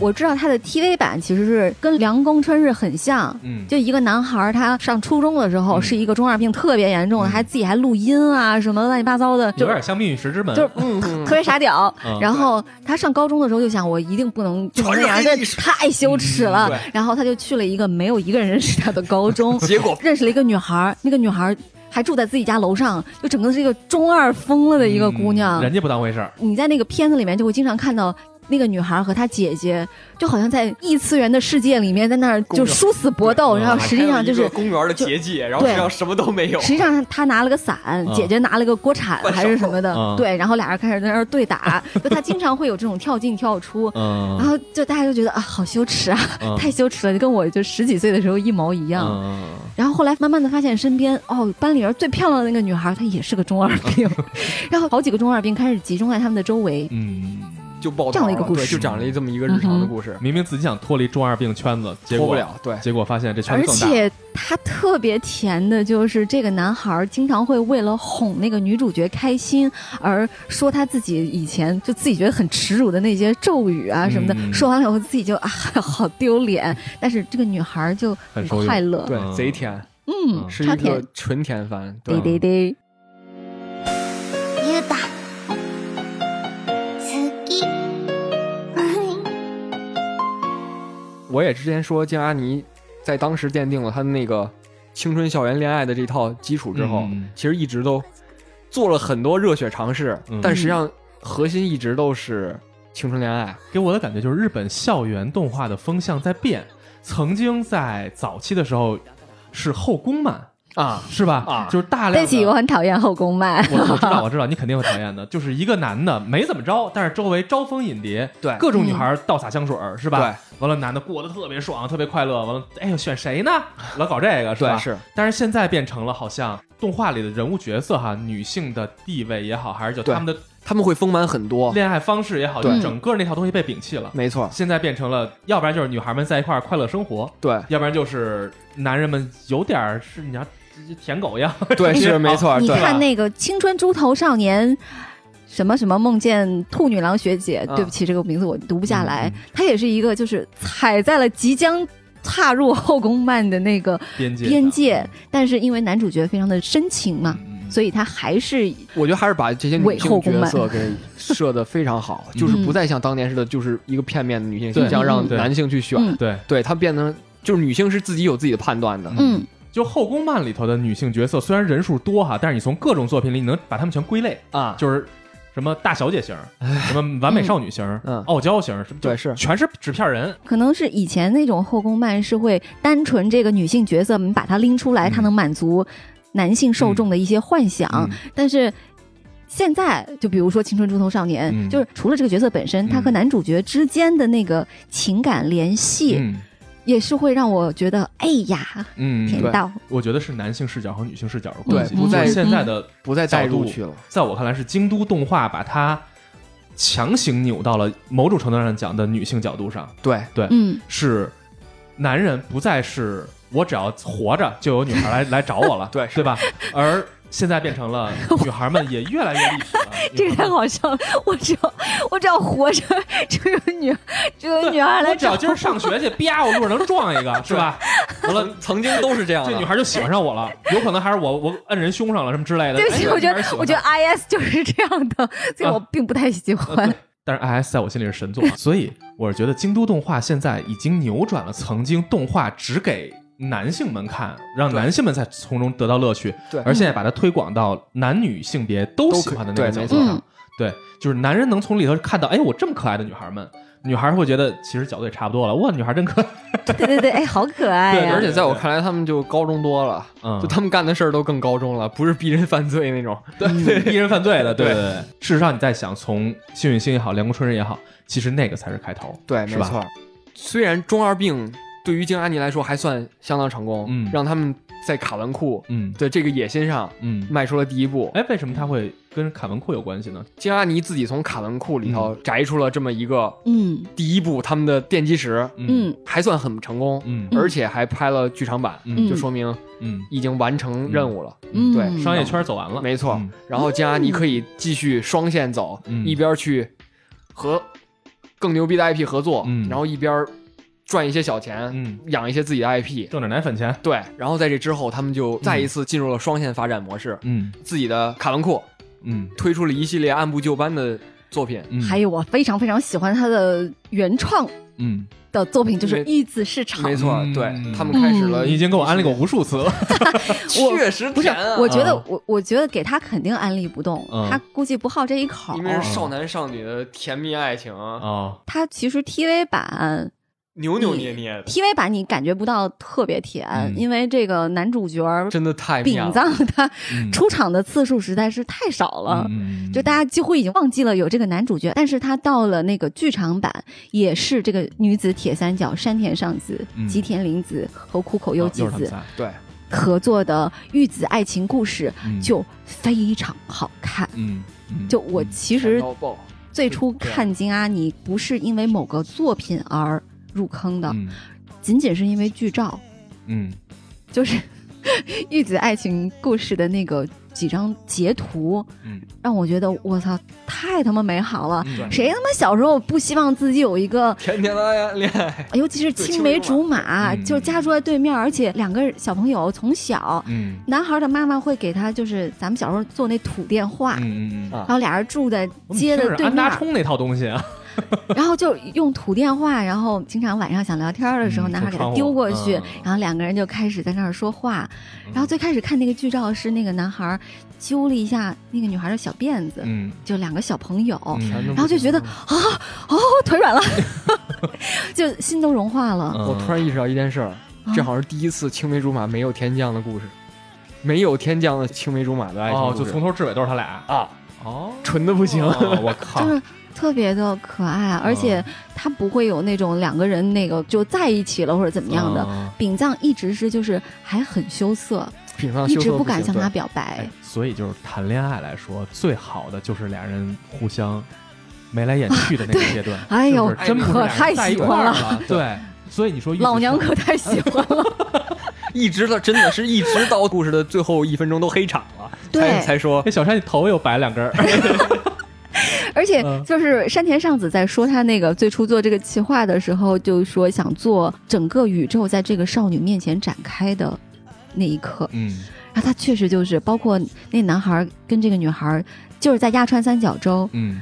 我知道他的 TV 版其实是跟凉宫春日很像。嗯，就一个男孩儿，他上初中的时候嗯是一个中二病特别严重的，嗯还自己还录音啊，什么乱七八糟的，就有点像《命运石之门》，就是嗯，特别傻屌。嗯然后他上高中的时候就想，我一定不能就那样，这传染意识太羞耻了嗯。然后他就去了一个没有一个人认识他的高中，结果认识了一个女孩儿，那个女孩儿还住在自己家楼上，就整个是一个中二疯了的一个姑娘。嗯人家不当回事儿。你在那个片子里面就会经常看到。那个女孩和她姐姐就好像在异次元的世界里面，在那儿就殊死搏斗，然后实际上就是公园的结界，然后实际上什么都没有。实际上她拿了个伞，嗯姐姐拿了个锅铲还是什么的，嗯对，然后俩人开始在那儿对打，就她经常会有这种跳进跳出，嗯，然后就大家就觉得啊，好羞耻啊，嗯太羞耻了，就跟我就十几岁的时候一毛一样。嗯然后后来慢慢的发现身边哦，班里边最漂亮的那个女孩，她也是个中二病，然后好几个中二病开始集中在他们的周围，嗯，就爆这样的一个故事。就讲了一这么一个日常的故事，明明自己想脱离中二病圈子，结果脱不了。对，结果发现这圈子更大。且他特别甜的，就是这个男孩儿经常会为了哄那个女主角开心，而说他自己以前就自己觉得很耻辱的那些咒语啊什么的，嗯。说完了以后自己就啊 好丢脸，但是这个女孩儿就很快乐，对嗯，贼甜，嗯，是一个，纯甜番。对。对对，ゆう我也之前说，金阿尼在当时奠定了他的那个青春校园恋爱的这套基础之后，嗯其实一直都做了很多热血尝试，嗯但实际上核心一直都是青春恋爱。给我的感觉就是日本校园动画的风向在变。曾经在早期的时候是后宫漫，啊，是吧？啊就是大量对不起，我。很讨厌后宫漫，我我知道，我知道，你肯定会讨厌的。就是一个男的没怎么着，但是周围招蜂引蝶，对各种女孩倒洒香水儿，是吧？对。完了，男的过得特别爽，特别快乐。完了，哎呦，选谁呢？老搞这个，是吧？是但是现在变成了好像动画里的人物角色哈，女性的地位也好，还是就他们的他们会丰满很多，恋爱方式也好，就整个那套东西被摒弃了。没错，现在变成了，要不然就是女孩们在一块儿快乐生活，对要不然就是男人们有点是你要舔狗一样。对 是没错，你看那个《青春猪头少年》。什么什么梦见兔女郎学姐，啊对不起，这个名字我读不下来。嗯嗯她也是一个，就是踩在了即将踏入后宫漫的那个边界边界，但是因为男主角非常的深情嘛，嗯所以他还是我觉得还是把这些女性伪后宫漫角色给设的非常好，就是不再像当年似的，就是一个片面的女性形象，让男性去选。嗯对，对，他变成就是女性是自己有自己的判断的。嗯就后宫漫里头的女性角色，虽然人数多哈，但是你从各种作品里，你能把她们全归类，啊，就是什么大小姐型，什么完美少女型，嗯傲娇型，什么对是全是纸片人。可能是以前那种后宫漫是会单纯这个女性角色，你把它拎出来，嗯它能满足男性受众的一些幻想，嗯但是。现在就比如说《青春猪头少年》嗯就是除了这个角色本身，他和男主角之间的那个情感联系，嗯也是会让我觉得，哎呀，嗯，对甜到。我觉得是男性视角和女性视角的关系。不在现在的不再带角度入去了。在我看来是京都动画把它强行扭到了某种程度上讲的女性角度上，对，嗯，是男人不再是我只要活着就有女孩来来找我了，对是对吧？而现在变成了 女孩们也越来越立体了。这个太好笑了。我只要我只要活着，就有女就有女孩来我只要今儿上学去，啪，我路上能撞一个，是吧？完了，曾经都是这样的。这女孩就喜欢上我了，有可能还是我我摁人胸上了什么之类的。对不起，哎我觉得我觉得 I S 就是这样的，所以我并不太喜欢。但是 IS 在我心里是神作，所以我是觉得京都动画现在已经扭转了曾经动画只给男性们看，让男性们在从中得到乐趣，对。而现在把它推广到男女性别都喜欢的那个角色上。错，对，就是男人能从里头看到，哎，我这么可爱的女孩们，女孩会觉得其实角度也差不多了，哇，女孩真可爱，对对对，哎，好可爱对、而且在我看来，他们就高中多了，嗯。就他们干的事儿都更高中了，不是逼人犯罪那种。对，逼人犯罪的，对对对对。事实上，你在想，从幸运星也好，凉宫春日也好，其实那个才是开头，对，是吧？没错。虽然中二病对于京阿尼来说还算相当成功，嗯。让他们在卡文库嗯。的这个野心上嗯。迈出了第一步。哎，为什么他会跟卡文库有关系呢？京阿尼自己从卡文库里头摘出了这么一个嗯。第一步，他们的奠基石嗯。还算很成功，嗯。而且还拍了剧场版，嗯。就说明嗯，已经完成任务了。嗯，对商业圈走完了，没错嗯。然后京阿尼可以继续双线走，嗯。一边去和更牛逼的 IP 合作，嗯。然后一边赚一些小钱，嗯，养一些自己的 IP。挣点奶粉钱，对，然后在这之后，他们就再一次进入了双线发展模式，嗯。自己的卡文库嗯。推出了一系列按部就班的作品。嗯，还有我非常非常喜欢他的原创嗯，的作品，就是没《玉子市场》。没错，嗯。对他们开始了，你已经给我安利过无数次了，确实不是我觉得啊我我觉得给他肯定安利不动，嗯他估计不好这一口因。为是少男少女的甜蜜爱情，啊，他其实 TV 版扭扭捏捏的，TV 版你感觉不到特别甜，嗯。因为这个男主角儿真的太妙丙了。藏他嗯。出场的次数实在是太少了。嗯就大家几乎已经忘记了有这个男主角，但是他到了那个剧场版，也是这个女子铁三角山田尚子、嗯。吉田玲子和苦口优纪子对，合作的玉子爱情故事嗯。就非常好看。嗯，嗯就我其实最初看金阿尼不是因为某个作品而入坑的，嗯。仅仅是因为剧照，嗯。就是 玉子爱情故事的那个几张截图，嗯。让我觉得我操，太他妈美好了。嗯，谁他妈小时候不希望自己有一个，甜甜的恋爱，尤其是青梅竹马，嗯。就家住在对面，而且两个小朋友从小，嗯。男孩的妈妈会给他就是咱们小时候做那土电话，嗯嗯然后俩人住在街的对面。安达面，充那套东西啊，然后就用土电话，然后经常晚上想聊天的时候，嗯男孩给他丢过去，嗯。然后两个人就开始在那儿说话。然后最开始看那个剧照是那个男孩揪了一下那个女孩的小辫子，嗯。就两个小朋友，嗯。然后就觉得啊哦腿软了，就心都融化了。嗯。我突然意识到一件事儿，啊这好像是第一次青梅竹马没有天降的故事，没有天降的青梅竹马的爱情哦，故事。就从头至尾都是他俩。啊，哦，纯的不行。哦我靠，就是特别的可爱啊，而且他不会有那种两个人那个就在一起了或者怎么样的。嗯丙藏一直是就是还很羞涩，丙藏一直不敢向他表白哎。，所以就是谈恋爱来说，最好的就是俩人互相眉来眼去的那个阶段。哎呦是是真可太喜欢了。对，所以你说老娘可太喜欢了，一直到真的是一直到故事的最后一分钟都黑场了，对。才才说那小山，你头又白两根儿。而且嗯就是山田尚子在说他那个最初做这个企划的时候，就说想做整个宇宙在这个少女面前展开的那一刻，嗯。然后他确实就是包括那男孩跟这个女孩，就是在鸭川三角洲嗯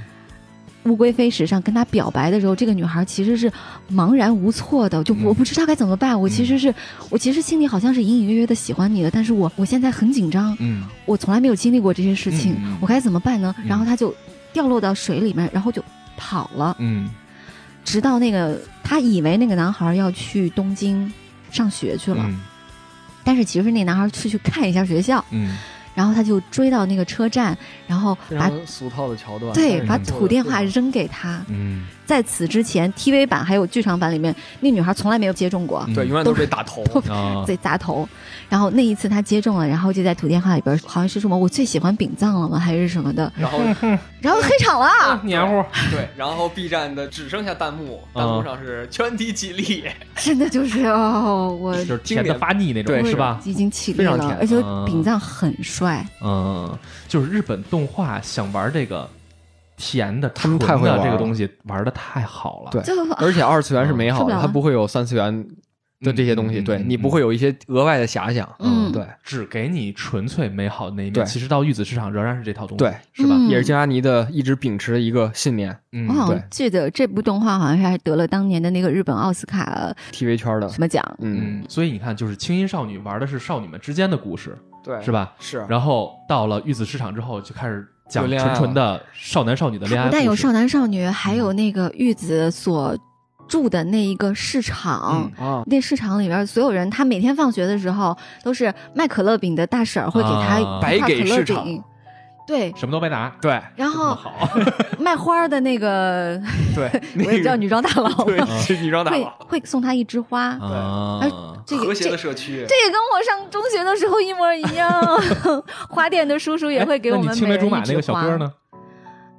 乌龟飞石上跟他表白的时候，这个女孩其实是茫然无措的，就嗯。我不知道该怎么办。我其实是，我其实心里好像是隐隐约约的喜欢你的，但是我我现在很紧张，嗯。我从来没有经历过这些事情，我该怎么办呢？嗯。然后他就掉落到水里面，然后就跑了，嗯。直到那个他以为那个男孩要去东京上学去了，嗯。但是其实那男孩是去看一下学校，嗯然后他就追到那个车站，然后把俗套的桥段，对把土电话扔给他。嗯，在此之前，TV 版还有剧场版里面，那女孩从来没有接种过，嗯对，永远都是被打头。被砸头。然后那一次她接种了，然后就在土电话里边，好像是什么我最喜欢饼藏了吗，还是什么的，然后 然后黑场了。黏糊。对，然后 B 站的只剩下弹幕，弹幕上是全体起立，真的就是哦，我就是甜的发腻那种，对是吧？已经起立了而且嗯丙藏很帅，嗯，就是日本动画想玩这个甜的、他们太会玩这个东西，玩的太好了。对而且二次元是美好的，它不会有三次元的这些东西，对你不会有一些额外的遐想，嗯对只给你纯粹美好的那一面。对其实到玉子市场仍然是这套东西，对，是吧？嗯也是金阿尼的一直秉持的一个信念嗯我好对像记得这部动画好像是还得了当年的那个日本奥斯卡，TV 圈的什，么奖，嗯，嗯，所以你看，就是轻音少女玩的是少女们之间的故事，对，是？吧？是，然后到了玉子市场之后，就开始讲纯纯的少男少女的恋爱。不但有少男少女，还有那个玉子所住的那一个市场。嗯。啊，那市场里边所有人，他每天放学的时候都是卖可乐饼的大婶儿会给他啊。一块可乐白给市场。饼，对，什么都没拿，对。然后，卖花儿的那个 对，我也叫女装大佬，对，是女装大佬，会送他一枝花，啊，这个和谐的社区，这也跟我上中学的时候一模一样。花店的叔叔也会给我们青梅竹马那个小哥呢？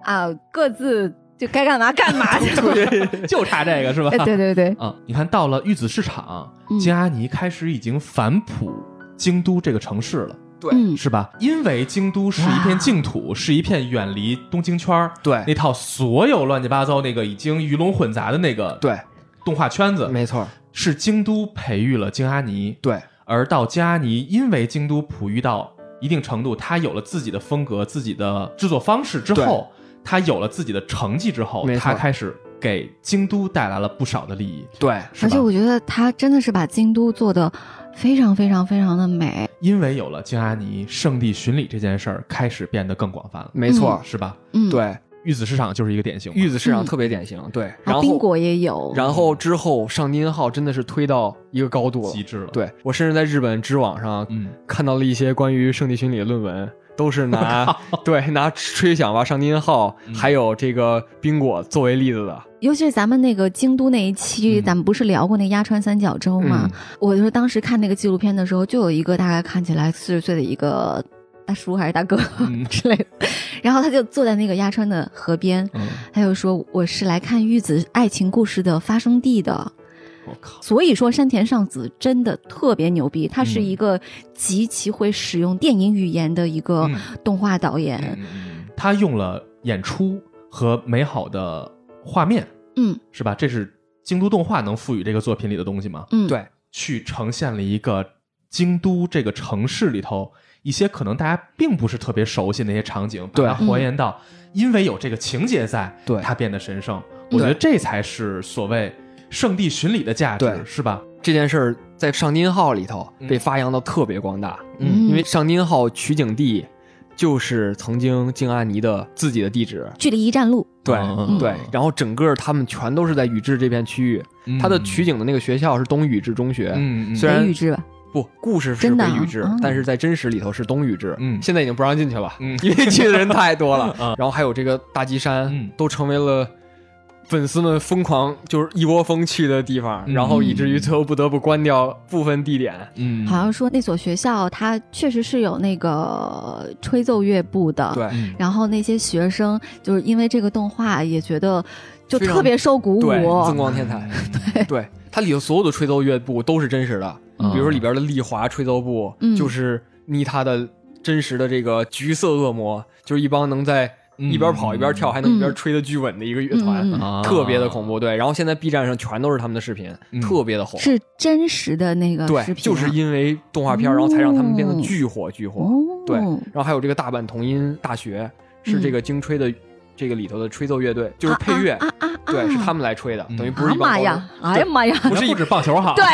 啊，各自就该干嘛干嘛去。就差这个是吧？哎，对对对，啊，你看到了玉子市场，嗯。金阿尼开始已经反哺京都这个城市了，对。嗯，是吧？因为京都是一片净土，是一片远离东京圈儿对。那套所有乱七八糟那个已经鱼龙混杂的那个对，动画圈子，没错，是京都培育了京阿尼，对，而到京阿尼，因为京都哺育到一定程度，他有了自己的风格、自己的制作方式之后，他有了自己的成绩之后他开始给京都带来了不少的利益，对，而且？我觉得他真的是把京都做的非常非常非常的美。因为有了静阿尼圣地巡礼这件事儿，开始变得更广泛了，没错，是吧？嗯，。对，玉子市场就是一个典型，玉子市场嗯特别典型，对，然然后后冰果也有，然后之后上金号真的是推到一个高度了。极，致了，，对我甚至在日本知网上嗯，看到了一些关于圣地巡礼的论文，都是拿对拿吹响吧上金号嗯。还有这个冰果作为例子的，尤其是咱们那个京都那一期，嗯。咱们不是聊过那鸭川三角洲吗？嗯。我就是当时看那个纪录片的时候，就有一个大概看起来四十岁的一个大叔还是大哥、嗯。之类的，然后他就坐在那个鸭川的河边，嗯，他就说我是来看玉子爱情故事的发生地的。我靠，所以说山田尚子真的特别牛逼，他是嗯一个极其会使用电影语言的一个嗯。动画导演。嗯嗯嗯。他用了演出和美好的画面，嗯。是吧？这是京都动画能赋予这个作品里的东西吗？嗯，对，去呈现了一个京都这个城市里头一些可能大家并不是特别熟悉那些场景，把对它还原到，因为有这个情节在，对。它变得神圣。我觉得这才是所谓圣地巡礼的价值对，是吧？这件事儿在上金号里头嗯。被发扬的特别光大，嗯。因为上金号取景地就是曾经静安妮的自己的地址。距离一站路。对、嗯对，然后整个他们全都是在宇治这片区域。嗯。他的取景的那个学校是东宇治中学，嗯，嗯。虽然北宇治吧，不，故事是北宇治，哦但是在真实里头是东宇治。嗯。现在已经不让进去了，嗯。因为去的人太多了。嗯。然后还有这个大吉山，嗯。都成为了粉丝们疯狂就是一窝蜂去的地方，嗯然后以至于最后不得不关掉部分地点。嗯，好像说那所学校它确实是有那个吹奏乐部的。。对，嗯然后那些学生就是因为这个动画也觉得就特别受鼓舞。对，增光添彩。对，对，它里头所有的吹奏乐部都是真实的，嗯比如说里边的丽华吹奏部，嗯就是妮他的真实的这个橘色恶魔，就是一帮能在嗯一边跑一边跳，还能一边吹的巨稳的一个乐团。特别的恐怖，对。然后现在 B 站上全都是他们的视频，嗯特别的火。是真实的那个视对，就是因为动画片，然后才让他们变得巨火巨火。哦，对，然后还有这个大阪同音大学，是这个京吹的这个里头的吹奏乐队，就是配乐，啊啊啊啊对，是他们来吹的，嗯等于不是啊一帮高中妈呀！哎呀妈呀！不是一指棒球好，对，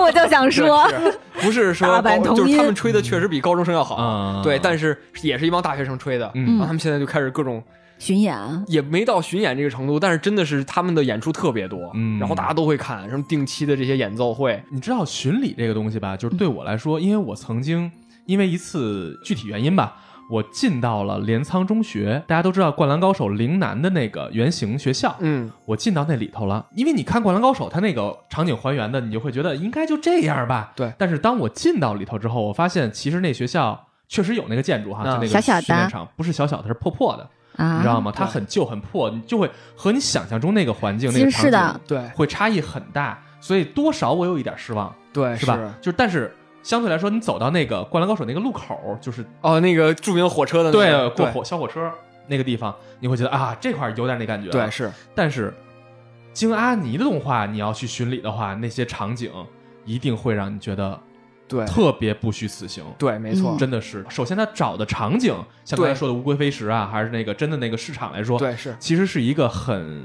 我就想说，不是说高就是他们吹的确实比高中生要好，啊，对，但是也是一帮大学生吹的，嗯然后他们现在就开始各种巡演啊，也没到巡演这个程度，但是真的是他们的演出特别多，嗯然后大家都会看，什么定期的这些演奏会，你知道巡礼这个东西吧？就是对我来说，因为我曾经因为一次具体原因吧，我进到了镰仓中学。大家都知道《灌篮高手》陵南的那个原型学校，嗯，我进到那里头了。因为你看《灌篮高手》，它那个场景还原的，你就会觉得应该就这样吧。对但是当我进到里头之后，我发现其实那学校确实有那个建筑哈，啊就那个小小的训练场，不是小小的，是破破的，啊，你知道吗？它很旧很破，你就会和你想象中那个环境、那个场景实是的，对会差异很大，所以多少我有一点失望。对是吧？就是但是相对来说，你走到那个《灌篮高手》那个路口，就是哦，那个著名火车的那对个过火小火车那个地方，你会觉得啊，这块有点那感觉。对，是。但是京阿尼的动画，你要去巡礼的话，那些场景一定会让你觉得对。特别不虚此行。对，没错嗯，真的是，首先他找的场景，像刚才说的乌龟飞石啊，还是那个真的那个市场来说，对是。其实是一个很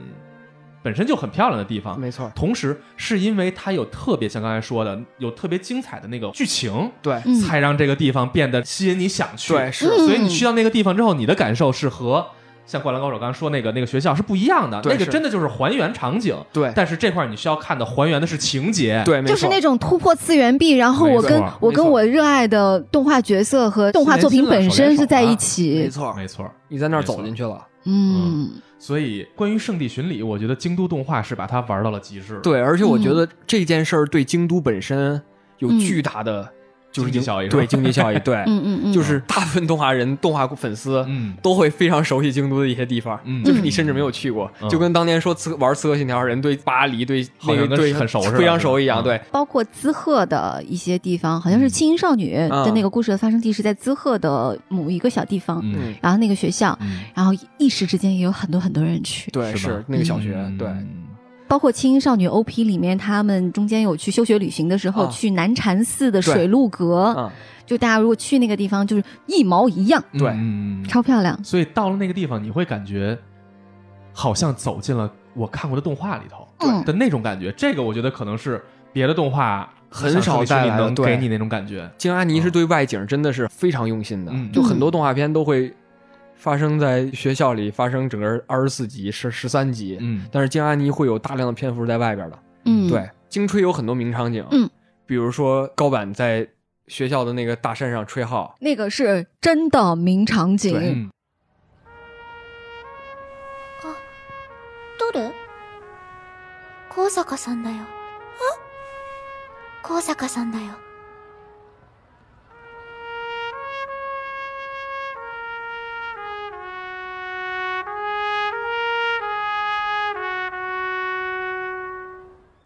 本身就很漂亮的地方。没错，同时，是因为它有特别像刚才说的，有特别精彩的那个剧情，对嗯才让这个地方变得吸引你想去。对是嗯所以你去到那个地方之后，你的感受是和像《灌篮高手》刚刚说那个那个学校是不一样的。那个真的就是还原场景，对但是这块你需要看的还原的是情节。，对，就是那种突破次元壁，然后我跟我跟我热爱的动画角色和动画作品本身是在一起没。错，没错。你在那儿走进去了。嗯，所以关于圣地巡礼，我觉得京都动画是把它玩到了极致。，对，而且我觉嗯得这件事儿对京都本身有嗯巨大的就是经济效益对经济效益，对，嗯嗯嗯，就是大部分动画人、动画粉丝嗯。都会非常熟悉京都的一些地方，嗯。就是你甚至没有去过，嗯。就跟当年说刺玩《刺客信条》人对巴黎、对那好像跟个对很熟非常熟一样，嗯。对，包括滋贺的一些地方，好像是轻音少女的那个故事的发生地是在滋贺的某一个小地方，然后那个学校，嗯，然后一时之间也有很多很多人去，对，是那个小学，嗯对，包括轻音少女 OP 里面，他们中间有去休学旅行的时候，啊。去南禅寺的水陆阁，嗯，就大家如果去那个地方，就是一毛一样，对。嗯，超漂亮。所以到了那个地方，你会感觉好像走进了我看过的动画里头嗯。的那种感觉。这个我觉得可能是别的动画很少带来能给你那种感觉。京阿尼是对外景真的是非常用心的，嗯。就很多动画片都会发生在学校里，发生整个二十四集、十十三集，嗯但是京阿尼会有大量的篇幅是在外边的。嗯，对，京吹有很多名场景，嗯，比如说高坂在学校的那个大山上吹号，那个是真的名场景。对嗯どれ高坂さんだよ。え高坂さんだよ。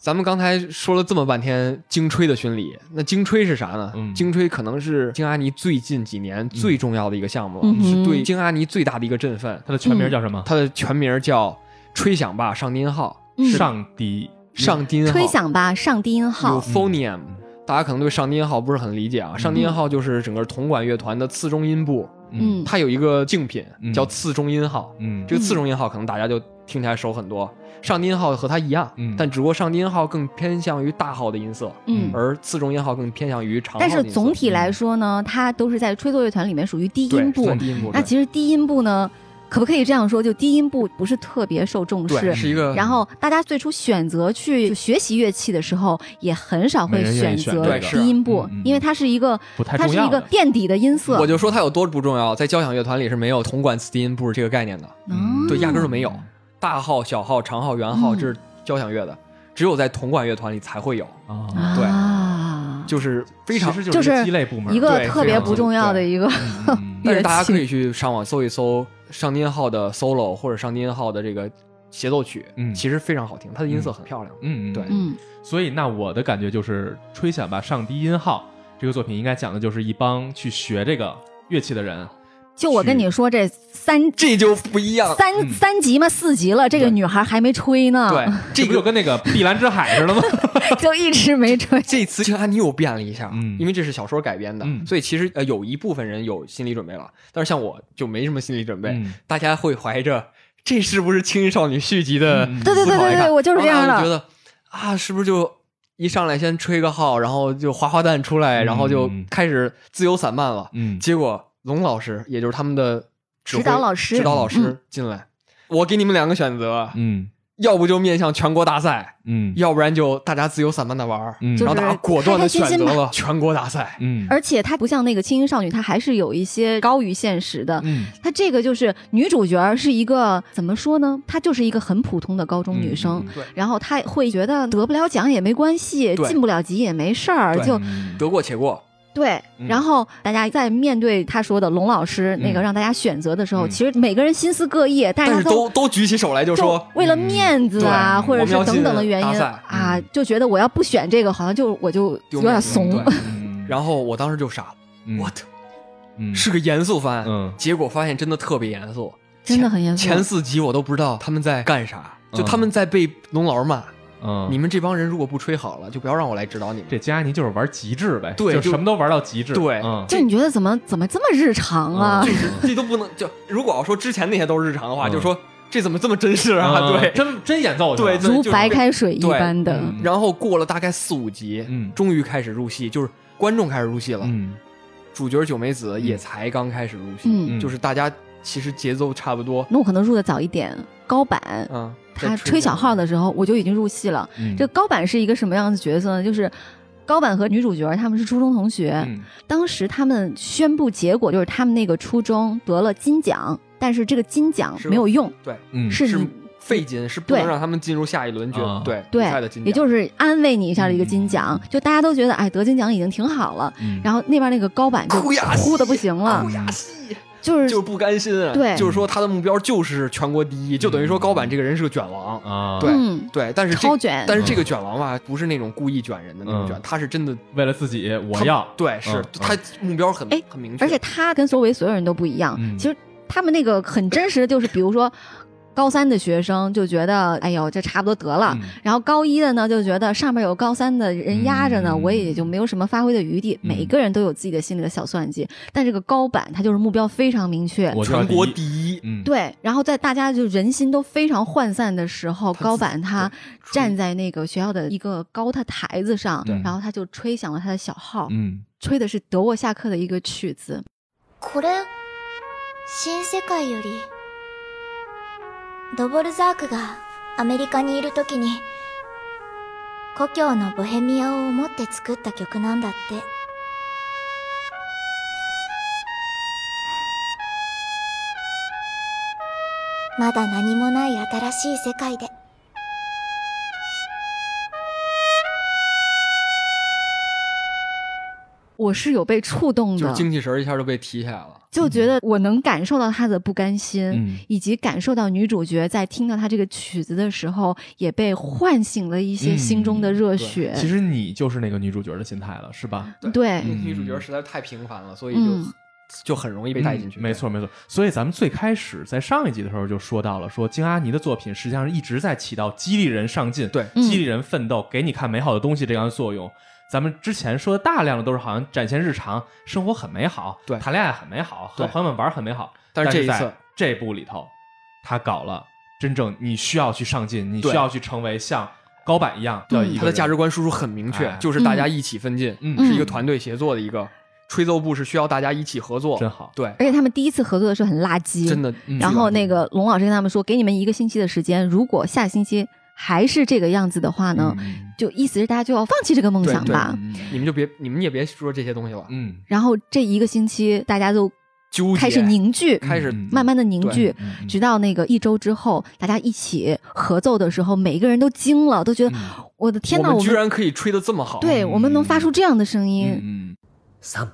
咱们刚才说了这么半天京吹的巡礼，那京吹是啥呢？嗯京吹可能是京阿尼最近几年最重要的一个项目，嗯是对京阿尼最大的一个振奋。它的全名叫什么？它的全名叫“吹响吧上低音号”，嗯上低上低音号吹响吧上低音号，euphonium。大家可能对上低音号不是很理解啊，上低音号就是整个铜管乐团的次中音部，嗯它有一个竞品嗯叫次中音号。嗯这个次中音号可能大家就听起来熟很多，上低音号和它一样，嗯但只不过上低音号更偏向于大号的音色，嗯。而次中音号更偏向于长号的但是。总体来说呢，它都是在吹奏乐团里面属于低音部。低音部，那其实低音部呢，可不可以这样说？就低音部不是特别受重视。是一个，然后大家最初选择去学习乐器的时候，也很少会选择低音部因为它是一个不太它是一个。垫底的音色。我就说它有多不重要，在交响乐团里是没有铜管次低音部这个概念的，嗯对，压根儿就没有。大号、小号、长号、圆号，嗯。这是交响乐的，只有在铜管乐团里才会有，啊，对。啊，就是非常其实就是一个鸡肋部门，一个特别不重要的一个 但是大家可以去上网搜一搜上低音号的 solo 或者上低音号的这个协奏曲，嗯。其实非常好听，它的音色很漂亮。嗯，嗯。对。嗯。所以那我的感觉就是，《吹响吧上低音号》这个作品应该讲的就是一帮去学这个乐器的人，就我跟你说，这三这就不一样，三嗯三级嘛，四级了，这个女孩还没吹呢，对，这不就跟那个碧蓝之海似的吗？就一直没吹。这次这安妮又变了一下，嗯因为这是小说改编的，嗯所以其实呃有一部分人有心理准备了，但是像我就没什么心理准备，嗯大家会怀着这是不是《轻音少女》续集的嗯对对对对对，我就是这样的。觉得啊，是不是就一上来先吹个号，然后就哗哗蛋出来，嗯然后就开始自由散漫了。嗯结果龙老师，也就是他们的指导老师指导老师嗯进来，我给你们两个选择，嗯要不就面向全国大赛，嗯要不然就大家自由散漫的玩儿。嗯就是然后大家果断的选择了全国大赛。嗯而且它不像那个轻音少女，她还是有一些高于现实的。嗯她这个就是女主角是一个怎么说呢？她就是一个很普通的高中女生，然后她会觉得得不了奖也没关系，对进不了级也没事儿，就嗯得过且过，对。嗯。然后大家在面对他说的龙老师那个嗯。让大家选择的时候，嗯。其实每个人心思各异，但但是都都举起手来就就说为了面子啊，嗯或者是等等的原因啊，嗯。就觉得我要不选这个，好像就我就有点怂。然后我当时就傻了嗯，what 嗯。是个严肃番，嗯。结果发现真的特别严肃，真的很严肃。前四集我都不知道他们在干啥，就嗯。他们在被龙老师骂，嗯，你们这帮人如果不吹好了，就不要让我来指导你们。这加尼就是玩极致呗，对就就什么都玩到极致，对。嗯。就你觉得怎么怎么这么日常啊？嗯。这都不能就如果要说之前那些都是日常的话，嗯。就说这怎么这么真实啊？嗯对。真真演奏对如白开水一般的。嗯。然后过了大概四五集，嗯。终于开始入戏，就是观众开始入戏了，嗯。主角九美子也才刚开始入戏，嗯。就是大家其实节奏差不多，那我可能入的早一点。高版。嗯，他吹小号的时候，我就已经入戏了。嗯这个高板是一个什么样的角色呢？就是高板和女主角他们是初中同学，嗯当时他们宣布结果就是他们那个初中得了金奖，但是这个金奖没有用，对嗯是是费金，是不能让他们进入下一轮决啊对对赛的金奖，也就是安慰你一下的一个金奖，嗯就大家都觉得哎得金奖已经挺好了。嗯然后那边那个高板就哭的不行了哭，哑戏，就是就是不甘心啊，对。就是说他的目标就是全国第一，就等于说高板这个人是个卷王，啊，对嗯，对，但是这超卷但是这个卷王吧，不是那种故意卷人的那种卷，嗯。他是真的为了自己我要，对，是嗯他目标很哎很明确，而且他跟周围所有人都不一样。嗯。其实他们那个很真实的就是，比如说高三的学生就觉得，哎呦，这差不多得了。嗯然后高一的呢，就觉得上面有高三的人压着呢，嗯我也就没有什么发挥的余地。嗯每个人都有自己的心里的小算计，但这个高坂他就是目标非常明确。我就要全国第一第一，嗯，对，然后在大家就人心都非常涣散的时候，高他自坂他站在那个学校的一个高的台子上对，然后他就吹响了他的小号，嗯吹的是德沃夏克的一个曲子。これ新世界より ドボルザークがアメリカにいる時に故郷のボヘミアを思って作った曲なんだって。まだ何もない新しい世界で。我是有被触动的。就是，精气神儿一下就被提起来了。就觉得我能感受到他的不甘心，嗯以及感受到女主角在听到他这个曲子的时候，也被唤醒了一些心中的热血。其实你就是那个女主角的心态了，是吧？对，嗯女主角实在太平凡了，所以就、嗯就很容易被带进去。嗯没错没错。所以咱们最开始在上一集的时候就说到了，说金阿尼的作品实际上是一直在起到激励人上进、对嗯激励人奋斗、给你看美好的东西这样的作用。咱们之前说的大量的都是好像展现日常生活很美好，对谈恋爱很美好，和朋友们玩很美好。但是这一次这部里头，他搞了真正你需要去上进，你需要去成为像高板一样的一个他的价值观输出很明确，哎就是大家一起奋进，嗯是一个团队协作的一个。吹奏部是需要大家一起合作，真好。对，而且他们第一次合作的时候很垃圾，真的。嗯然后那个龙老师跟他们说，给你们一个星期的时间，如果下星期还是这个样子的话呢，嗯。就意思是大家就要放弃这个梦想吧。嗯你们就别，你们也别说这些东西了，嗯，然后这一个星期，大家都纠结开始凝聚，开始嗯慢慢的凝聚，直到那个一周之后，大家一起合奏的时候，每一个人都惊了，都觉得、我的天哪，我们居然可以吹的这么好，对我们能发出这样的声音，嗯。三。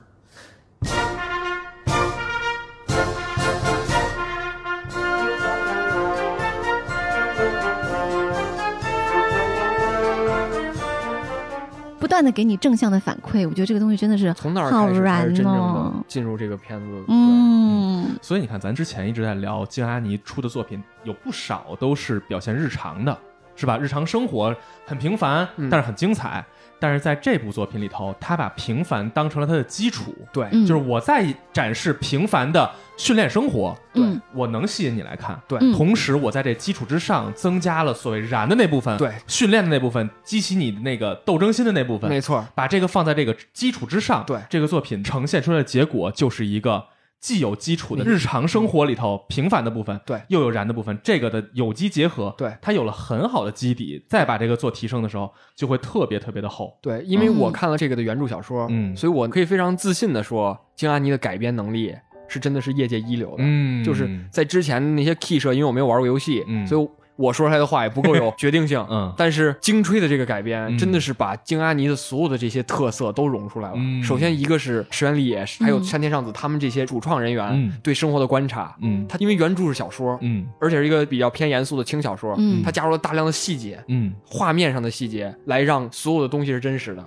断的给你正向的反馈，我觉得这个东西真的是从那儿好开始才是真正哦的。进入这个片子。对，嗯，所以你看，咱之前一直在聊金阿尼出的作品，有不少都是表现日常的，是吧？日常生活很平凡，嗯但是很精彩。但是在这部作品里头，他把平凡当成了他的基础，对，嗯就是我在展示平凡的训练生活，嗯我能吸引你来看。对嗯同时我在这基础之上增加了所谓燃的那部分，对训练的那部分，激起你的那个斗争心的那部分，没错，把这个放在这个基础之上，对这个作品呈现出来的结果就是一个既有基础的日常生活里头平凡的部分，对。又有燃的部分，这个的有机结合，对。它有了很好的基底，再把这个做提升的时候，就会特别特别的厚。对，因为嗯。我看了这个的原著小说，嗯。所以我可以非常自信的说，金安妮的改编能力是真的是业界一流的。嗯。就是在之前的那些 key 社，因为我没有玩过游戏，嗯。所以我说出来的话也不够有 决定性。嗯但是精吹的这个改编，嗯真的是把京阿尼的所有的这些特色都融出来了。嗯首先一个是石原里野，还有嗯山田尚子他们这些主创人员、嗯对生活的观察。嗯他因为原著是小说，嗯而且是一个比较偏严肃的轻小说，嗯他加入了大量的细节，嗯画面上的细节，来让所有的东西是真实的。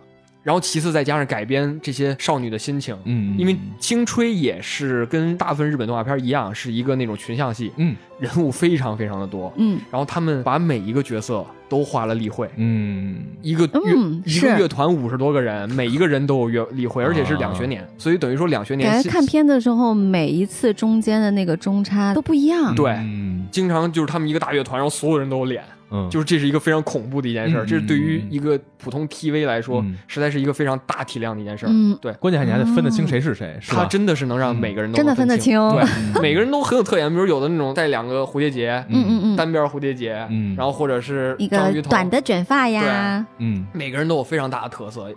然后其次再加上改编这些少女的心情，嗯，因为青吹也是跟大部分日本动画片一样，是一个那种群像戏，嗯。人物非常非常的多。嗯。然后他们把每一个角色都画了例会，嗯。一个乐、一个乐团五十多个人，每一个人都有乐例会，而且是两学年，所以等于说两学年感觉看片的时候，每一次中间的那个中差都不一样。对嗯。经常就是他们一个大乐团，然后所有人都有脸，嗯，就是这是一个非常恐怖的一件事儿，嗯这是对于一个普通 TV 来说，嗯。实在是一个非常大体量的一件事儿。嗯。对，关键还你还得分得清谁是谁，是？他真的是能让每个人都真的能分分得清对，每个人都很有特点，比如有的那种带两个蝴蝶结，嗯嗯嗯，单边蝴蝶结，嗯。然后或者是一个短的卷发呀，嗯，每个人都有非常大的特色。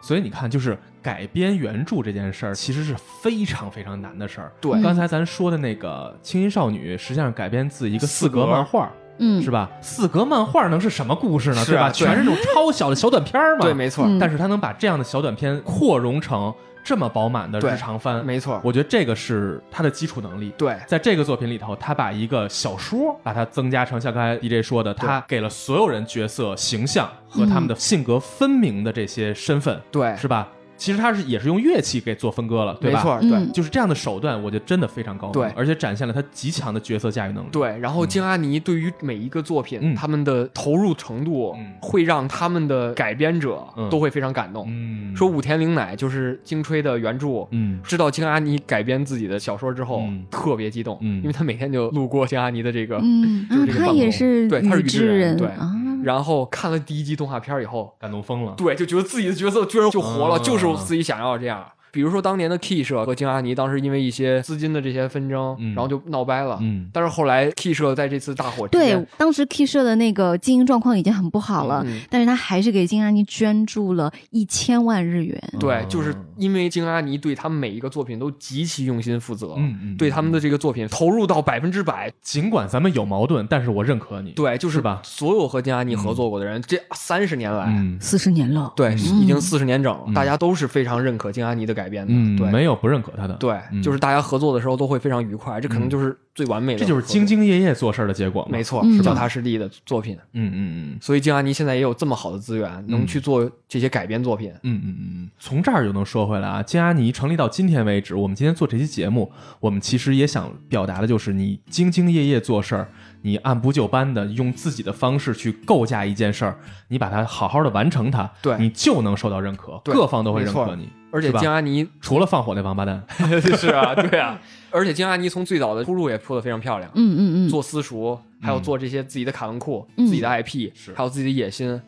所以你看，就是改编原著这件事儿，其实是非常非常难的事儿。对。嗯刚才咱说的那个《青音少女》，实际上改编自一个四格漫画，嗯，是吧？四格漫画能是什么故事呢？对吧？全是那种超小的小短片儿嘛。对，没错，嗯但是他能把这样的小短片扩容成这么饱满的日常番，没错，我觉得这个是他的基础能力。对在这个作品里头，他把一个小说把它增加成像刚才 DJ 说的，他给了所有人角色形象和他们的性格分明的这些身份，对，是吧？其实他是也是用乐器给做分割了，对吧？没错，嗯对。就是这样的手段，我觉得真的非常高明，对。而且展现了他极强的角色驾驭能力。对，然后京阿尼对于每一个作品，嗯。他们的投入程度，嗯。会让他们的改编者嗯。都会非常感动。嗯，说武田绫乃就是京吹的原著，嗯。知道京阿尼改编自己的小说之后，嗯特别激动，嗯。因为他每天就路过京阿尼的这个，嗯，就是啊他也是对他是宇宇智人对啊，然后看了第一集动画片以后，感动疯了。对，就觉得自己的角色居然就活了，啊就是我自己想要这样。比如说当年的 Key 社和京阿尼当时因为一些资金的这些纷争，嗯然后就闹掰了。嗯但是后来 Key 社在这次大火对，，当时 K 社的那个经营状况已经很不好了，嗯但是他还是给金阿尼捐助了一千万日元。对，嗯就是因为京阿尼对他们每一个作品都极其用心负责，嗯嗯对他们的这个作品投入到百分之百。尽管咱们有矛盾，但是我认可你。对，就是吧？所有和京阿尼合作过的人，这三十年来，嗯四十年了，对，嗯已经四十年整，嗯大家都是非常认可京阿尼的改编的，嗯，对。没有不认可他的，对，嗯。就是大家合作的时候都会非常愉快，这可能就是最完美的这，就是兢兢业业做事儿的结果。没错嗯，脚踏实地的作品。嗯嗯嗯所以静安妮现在也有这么好的资源，能去做这些改编作品。嗯嗯嗯嗯，从这儿就能说回来啊，静安妮成立到今天为止，我们今天做这期节目，我们其实也想表达的就是，你兢兢业业做事儿，你按部就班的用自己的方式去构架一件事儿，你把它好好的完成它，对。你就能受到认可，各方都会认可你，而且是吧京阿尼除了放火那王八蛋，是啊，对啊，而且京阿尼从最早的铺路也铺得非常漂亮，嗯嗯嗯，做私塾，还有做这些自己的卡文库、嗯自己的 IP，是还有自己的野心。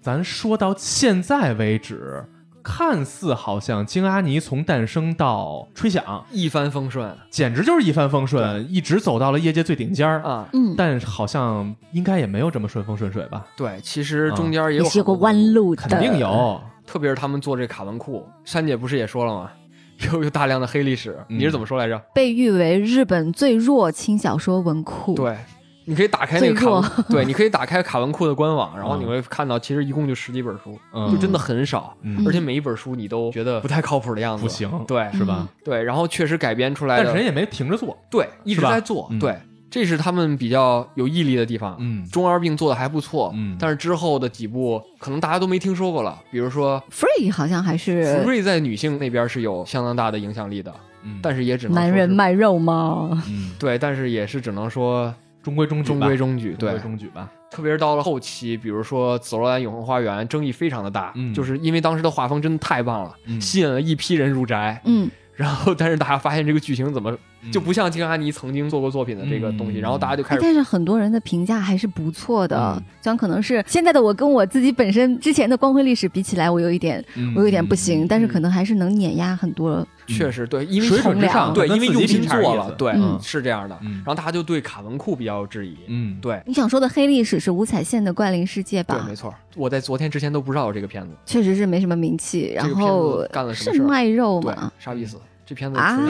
咱说到现在为止，看似好像京阿尼从诞生到吹响，一帆风顺简直就是一帆风顺，一直走到了业界最顶尖儿。啊！嗯，但好像应该也没有这么顺风顺水吧？对，其实啊中间也有弯路的，肯定有。特别是他们做这卡文库，珊姐不是也说了吗？有有大量的黑历史，嗯你是怎么说来着？被誉为日本最弱轻小说文库。，对，你可以打开那个卡文，对，你可以打开卡文库的官网，然后嗯你会看到，其实一共就十几本书，嗯就真的很少，嗯而且每一本书你都觉得不太靠谱的样子，不行对，是吧？对，然后确实改编出来的，但是人也没停着做。对，一直在做，嗯对，这是他们比较有毅力的地方。嗯。中二病做的还不错，嗯。但是之后的几部可能大家都没听说过了，比如说 Free 好像还是 Free 在女性那边是有相当大的影响力的，嗯，但是也只能男人卖肉吗？嗯，对，但是也是只能说中规中矩吧，中规中矩，对。中规，中矩吧。特别是到了后期，比如说《紫罗兰永恒花园》，争议非常的大，嗯。就是因为当时的画风真的太棒了，嗯。吸引了一批人入宅。嗯，然后，但是大家发现这个剧情怎么就不像金阿尼曾经做过作品的这个东西，嗯然后大家就开始哎但是很多人的评价还是不错的嗯，虽然可能是现在的我跟我自己本身之前的光辉历史比起来，我有一点嗯我有点不行，但是可能还是能碾压很多。确实对，因为水准之上，对，因为用心做了，对，嗯是这样的。嗯然后大家就对卡文库比较有质疑，嗯，对。你想说的黑历史是五彩线的怪灵世界吧对，没？错，我在昨天之前都不知道有这个片子，确实是没什么名气，然后干了什么事儿是卖肉对嘛？，啥意思？这片子啊好好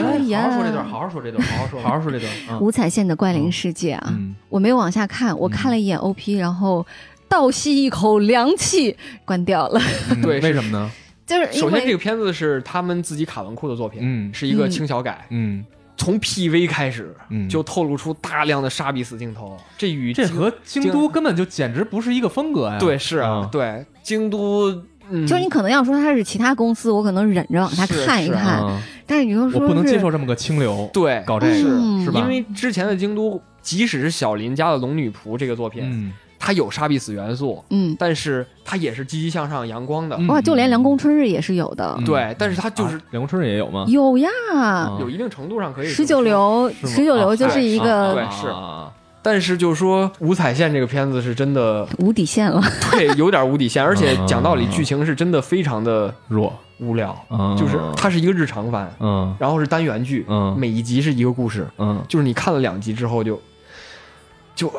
说这段，好好说这段，好好说，好好说这段。嗯五彩线的怪灵世界啊，嗯我没有往下看，我看了一眼 OP，然后倒吸一口凉气，关掉了。嗯对为什么呢？就是首先，这个片子是他们自己卡文库的作品，嗯是一个嗯轻小改，嗯从 PV 开始，嗯就透露出大量的杀必死镜头，这与这和京都根本就简直不是一个风格呀。对是啊嗯，对京都，嗯，就是你可能要说他是其他公司，我可能忍着往下看一看，嗯但是你又说我不能接受这么个清流，对搞这个嗯是吧？因为之前的京都，即使是小林家的《龙女仆》这个作品，嗯，它有杀必死元素，嗯，但是它也是积极向上、阳光的，嗯哇，就连凉宫春日也是有的，嗯对，但是它就是啊梁公春也有吗？有呀。啊有一定程度上可以十九流，十九流啊就是一啊个对是啊但是就是说五彩线这个片子是真的无底线了。对有点无底线，而且讲道理啊剧情是真的非常的弱，无聊，嗯。就是它是一个日常番，嗯。然后是单元剧，嗯。每一集是一个故事，嗯，就是你看了两集之后就就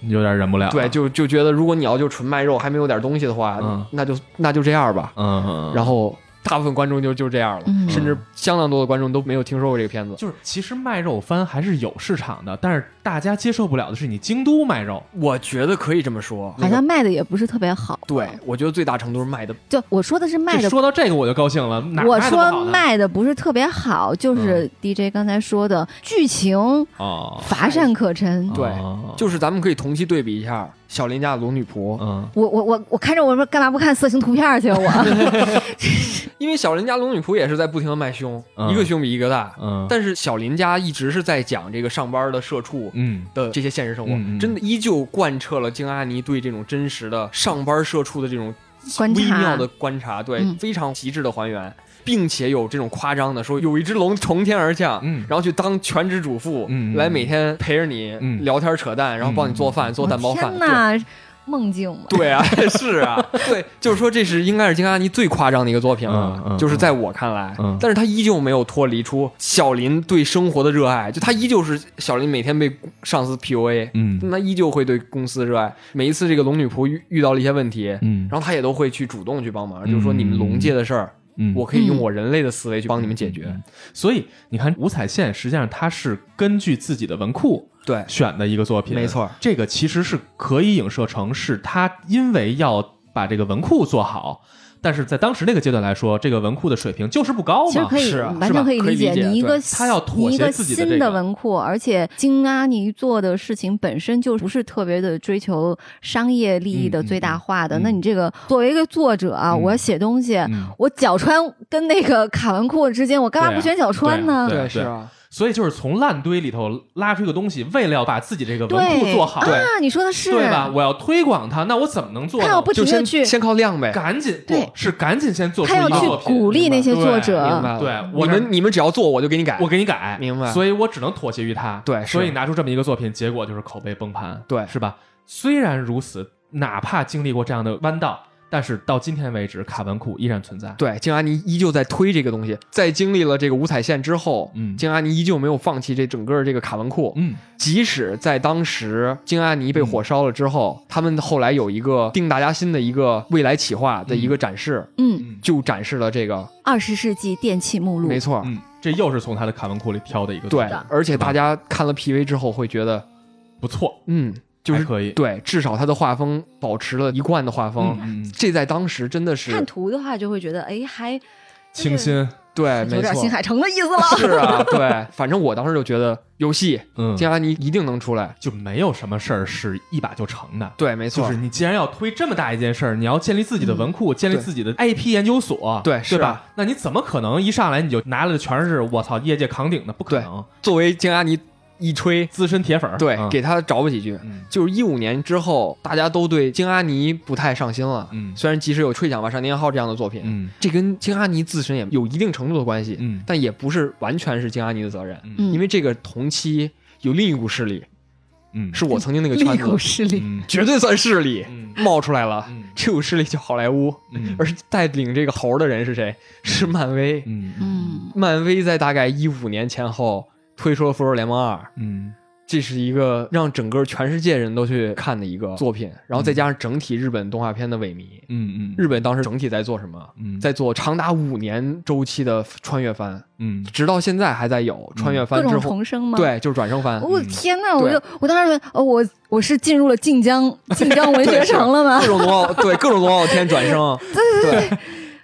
有点忍不了。了。对就就觉得如果你要就纯卖肉还没有点东西的话，嗯。那就那就这样吧，嗯，嗯，然后大部分观众就就这样了，嗯甚至相当多的观众都没有听说过这个片子。就是其实卖肉番还是有市场的，但是大家接受不了的是你京都卖肉。我觉得可以这么说，好像卖的也不是特别好。对，我觉得最大程度是卖的就我说的是卖的，说到这个我就高兴了，哪我说卖的不是特别好，就是 DJ 刚才说的剧情啊，乏善可陈。对哦就是咱们可以同期对比一下小林家的龙女仆，嗯我我我我看着我说干嘛不看色情图片去啊？我 因为小林家龙女仆也是在不停的卖胸，嗯一个胸比一个大。嗯，但是小林家一直是在讲这个上班的社畜嗯的这些现实生活，真的依旧贯彻了京阿尼对这种真实的上班社畜的这种观察。微妙的观察，对，嗯。非常极致的还原，并且有这种夸张的说有一只龙从天而降，嗯。然后去当全职主妇，来每天陪着你、嗯。聊天扯淡，然后帮你做饭、做蛋包饭，天哪，梦境吗。对啊，是啊，对，就是说这是应该是金阿尼最夸张的一个作品了，嗯嗯就是在我看来，嗯但是他依旧没有脱离出小林对生活的热爱，就他依旧是小林每天被上司 PUA，嗯那依旧会对公司热爱。每一次这个龙女仆遇遇到了一些问题，嗯然后他也都会去主动去帮忙，就是说你们龙界的事儿，嗯，我可以用我人类的思维去帮你们解决。所以你看五彩线实际上它是根据自己的文库对，选的一个作品，没错，这个其实是可以影射成是他因为要把这个文库做好，但是在当时那个阶段来说，这个文库的水平就是不高嘛。其实可以，是啊。完全可以理解。理解你一个他要妥协你一个新自己的这个的文库，而且金阿尼做的事情本身就不是特别的追求商业利益的最大化的。嗯那你这个作为一个作者啊，嗯。我写东西，嗯。我角川跟那个卡文库之间，我干嘛不选角川呢？对是啊，所以就是从烂堆里头拉出一个东西，为了要把自己这个文库做好，啊，你说的是。对吧？我要推广它，那我怎么能做呢？他要不就先停的去，先靠量呗。赶紧对。不是赶紧先做出他要去一个作品，鼓励那些对作者。明白。了，对我们你们只要做，我就给你改。我给你改，明白。所以我只能妥协于他。对所以拿出这么一个作品，结果就是口碑崩盘，对。是吧？虽然如此，哪怕经历过这样的弯道，但是到今天为止，卡文库依然存在。对，京阿尼依旧在推这个东西，在经历了这个五彩线之后，嗯京阿尼依旧没有放弃这整个这个卡文库。嗯即使在当时京阿尼被火烧了之后，他们后来有一个定大家心的一个未来企划的一个展示，嗯，嗯就展示了这个，二十世纪电器目录，没错，嗯，这又是从他的卡文库里挑的一个对，的，而且大家看了 PV 之后会觉得，不错，嗯，就是可以。对，至少他的画风保持了一贯的画风，嗯，嗯这在当时真的是看图的话就会觉得，哎，还清新，对，有没错，点新海诚的意思了。是啊，对，反正我当时就觉得游戏嗯，京阿尼一定能出来，就没有什么事儿是一把就成的。对，没错，就是你既然要推这么大一件事儿，你要建立自己的文库，建立自己的 IP 研究所，对是吧？那你怎么可能一上来你就拿了的全是我操业界扛鼎的？不可能，作为京阿尼一吹，资深铁粉儿，对，嗯。给他找补几句。嗯。就是一五年之后，大家都对京阿尼不太上心了。嗯。虽然即使有《吹响吧少年号》这样的作品，嗯。这跟京阿尼自身也有一定程度的关系，嗯。但也不是完全是京阿尼的责任，嗯。因为这个同期有另一股势力，嗯。是我曾经那个圈子。势力，嗯。绝对算势力嗯。冒出来了。嗯。这股势力叫好莱坞，嗯。而带领这个猴的人是谁？是漫威。嗯。嗯，漫威在大概一五年前后推出了《复仇者联盟二》，嗯这是一个让整个全世界人都去看的一个作品，然后再加上整体日本动画片的萎靡，嗯嗯日本当时整体在做什么？嗯在做长达五年周期的穿越番，嗯直到现在还在有穿越各种番之后，重生吗？。对，就是转生番，我、的天呐！我就我当时哦，我我是进入了晋江晋江文学城了吗各？种龙傲对各种龙傲天转生，对对对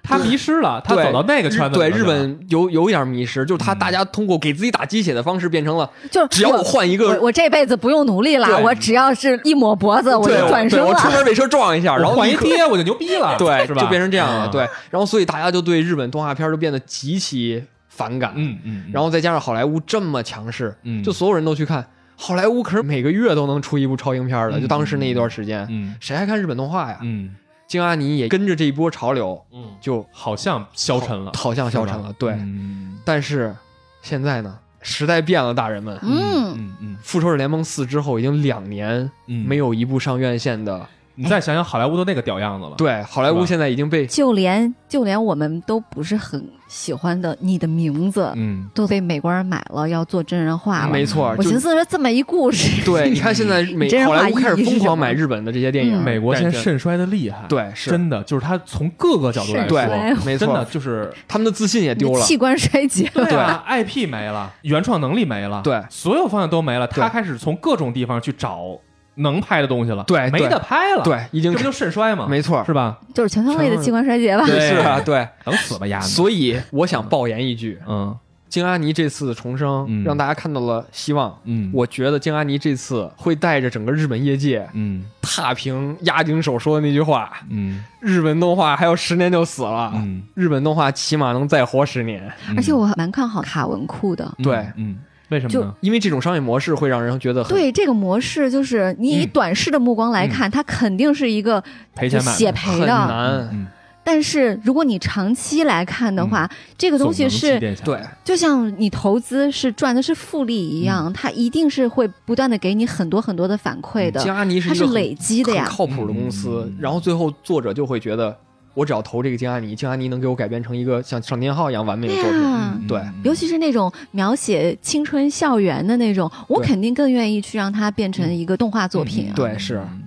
他迷失了，他走到那个圈子里对日本有有一点迷失，就是他嗯大家通过给自己打鸡血的方式变成了，就是只要我换一个我我这辈子不用努力了，我只要是一抹脖子，我就转身了我出。门被车撞一下，然后换一爹我就牛逼了，对，是吧？就变成这样了。嗯对，然后所以大家就对日本动画片就变得极其反感。嗯嗯，嗯然后再加上好莱坞这么强势，嗯就所有人都去看。好莱坞可是每个月都能出一部超英片的，嗯就当时那一段时间，嗯谁还看日本动画呀？嗯京阿尼也跟着这一波潮流，嗯，就好像消沉了，好像消沉了。对，嗯。但是现在呢，时代变了，大人们，嗯，嗯嗯。复仇者联盟四》之后已经两年嗯，没有一部上院线的。你再想想好莱坞都那个屌样子了，对，好莱坞现在已经被就连就连我们都不是很喜欢的你的名字，嗯。都被美国人买了，要做真人化了。没错，我寻思说这么一故事，对，你看现在美 好莱坞开始疯狂买日本的这些电影，嗯。美国现在肾衰的厉害，，对是。真的就是他从各个角度来说，衰没真的错，就是他们的自信也丢了。器官衰竭。对啊，IP 没了，原创能力没了，对。所有方向都没了，他开始从各种地方去找能拍的东西了，对没得拍了，，对，已经这不就肾衰吗？没错，是吧？就是全方位的器官衰竭吧。对是啊，对。等死吧，丫的，所以我想爆言一句，嗯京阿尼这次重生，嗯让大家看到了希望。嗯，我觉得京阿尼这次会带着整个日本业界嗯踏平押井守说的那句话：嗯日本动画还有十年就死了，嗯，日本动画起码能再活十年。而且我蛮看好卡文库的。嗯对嗯，为什么就呢？因为这种商业模式会让人觉得很对这个模式，就是你以嗯短视的目光来看，它肯定是一个赔钱买血赔的。很难。嗯，但是如果你长期来看的话，这个东西是对，就像你投资是赚的是复利一样，它一定是会不断的给你很多很多的反馈的。它是一个很累积的呀靠谱的公司。然后最后作者就会觉得，我只要投这个京阿尼，京阿尼能给我改编成一个像《上天号》一样完美的作品。啊，对嗯尤其是那种描写青春校园的那种，我肯定更愿意去让它变成一个动画作品啊。对是嗯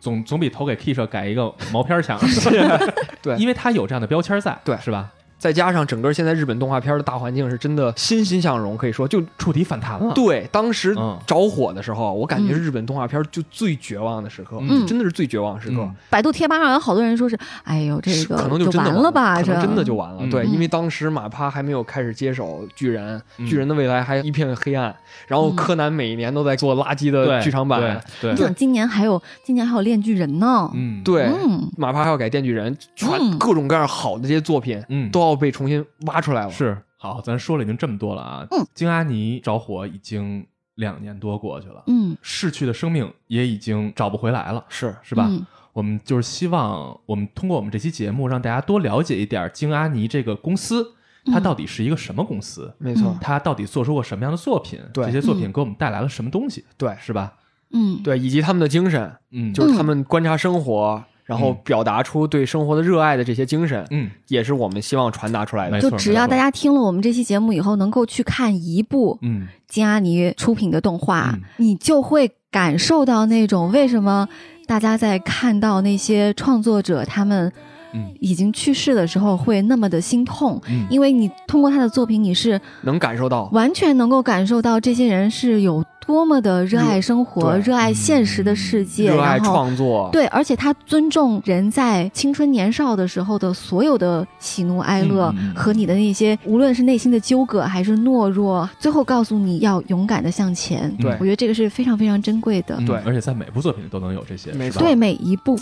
总总比投给 K 社改一个毛片儿强，对因为他有这样的标签在，对是吧？再加上整个现在日本动画片的大环境是真的欣欣向荣，可以说就触底反弹了。对当时嗯。着火的时候，我感觉日本动画片就最绝望的时刻，嗯。真的是最绝望的时刻。嗯。百度贴吧上有好多人说是，哎呦，这个可能就真的完了吧？这可能真的就完了。嗯。对，嗯。因为当时马趴还没有开始接手巨人，嗯。巨人的未来还一片黑暗。然后嗯柯南每一年都在做垃圾的剧场版，对对，你想今年还有今年还有炼巨人呢，嗯，对嗯。马趴还要改电锯人，全嗯。各种各样好的这些作品嗯，都要被重新挖出来了。是好，咱说了已经这么多了啊。嗯，京阿尼着火已经两年多过去了，嗯，逝去的生命也已经找不回来了，是是吧？嗯我们就是希望我们通过我们这期节目，让大家多了解一点京阿尼这个公司，它嗯到底是一个什么公司，没错嗯，它到底做出过什么样的作品，对这些作品给我们带来了什么东西，对是吧？嗯，对，以及他们的精神，嗯，就是他们观察生活，然后嗯。表达出对生活的热爱的这些精神，嗯，也是我们希望传达出来的。就只要大家听了我们这期节目以后，能够去看一部嗯。金阿尼出品的动画，嗯。你就会感受到那种为什么大家在看到那些创作者他们嗯。已经去世的时候会那么的心痛，嗯，因为你通过他的作品，你是能感受到，完全能够感受到这些人是有多么的热爱生活、热爱现实的世界，热爱然后。创作，对，而且他尊重人在青春年少的时候的所有的喜怒哀乐和你的那些，无论是内心的纠葛还是懦弱，最后告诉你要勇敢的向前。对。我觉得这个是非常非常珍贵的。嗯对而且在每部作品里都能有这些，没错是吧？对每一部，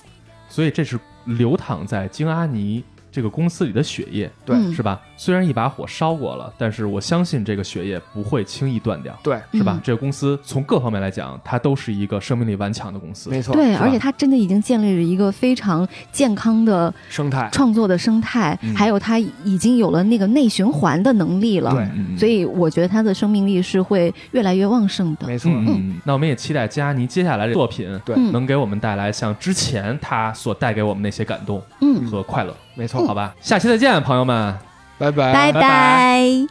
所以这是流淌在京阿尼这个公司里的血液，对。嗯是吧？虽然一把火烧过了，但是我相信这个血液不会轻易断掉，对，是吧？嗯。这个公司从各方面来讲，它都是一个生命力顽强的公司，没错，对，而且它真的已经建立了一个非常健康的生态，创作的生态，嗯。还有它已经有了那个内循环的能力了。对所以我觉得它的生命力是会越来越旺盛的。没错，嗯那我们也期待佳妮接下来的作品，对。嗯。能给我们带来像之前他所带给我们那些感动嗯，和快乐，没错，好吧，下期再见，朋友们，拜拜，拜拜。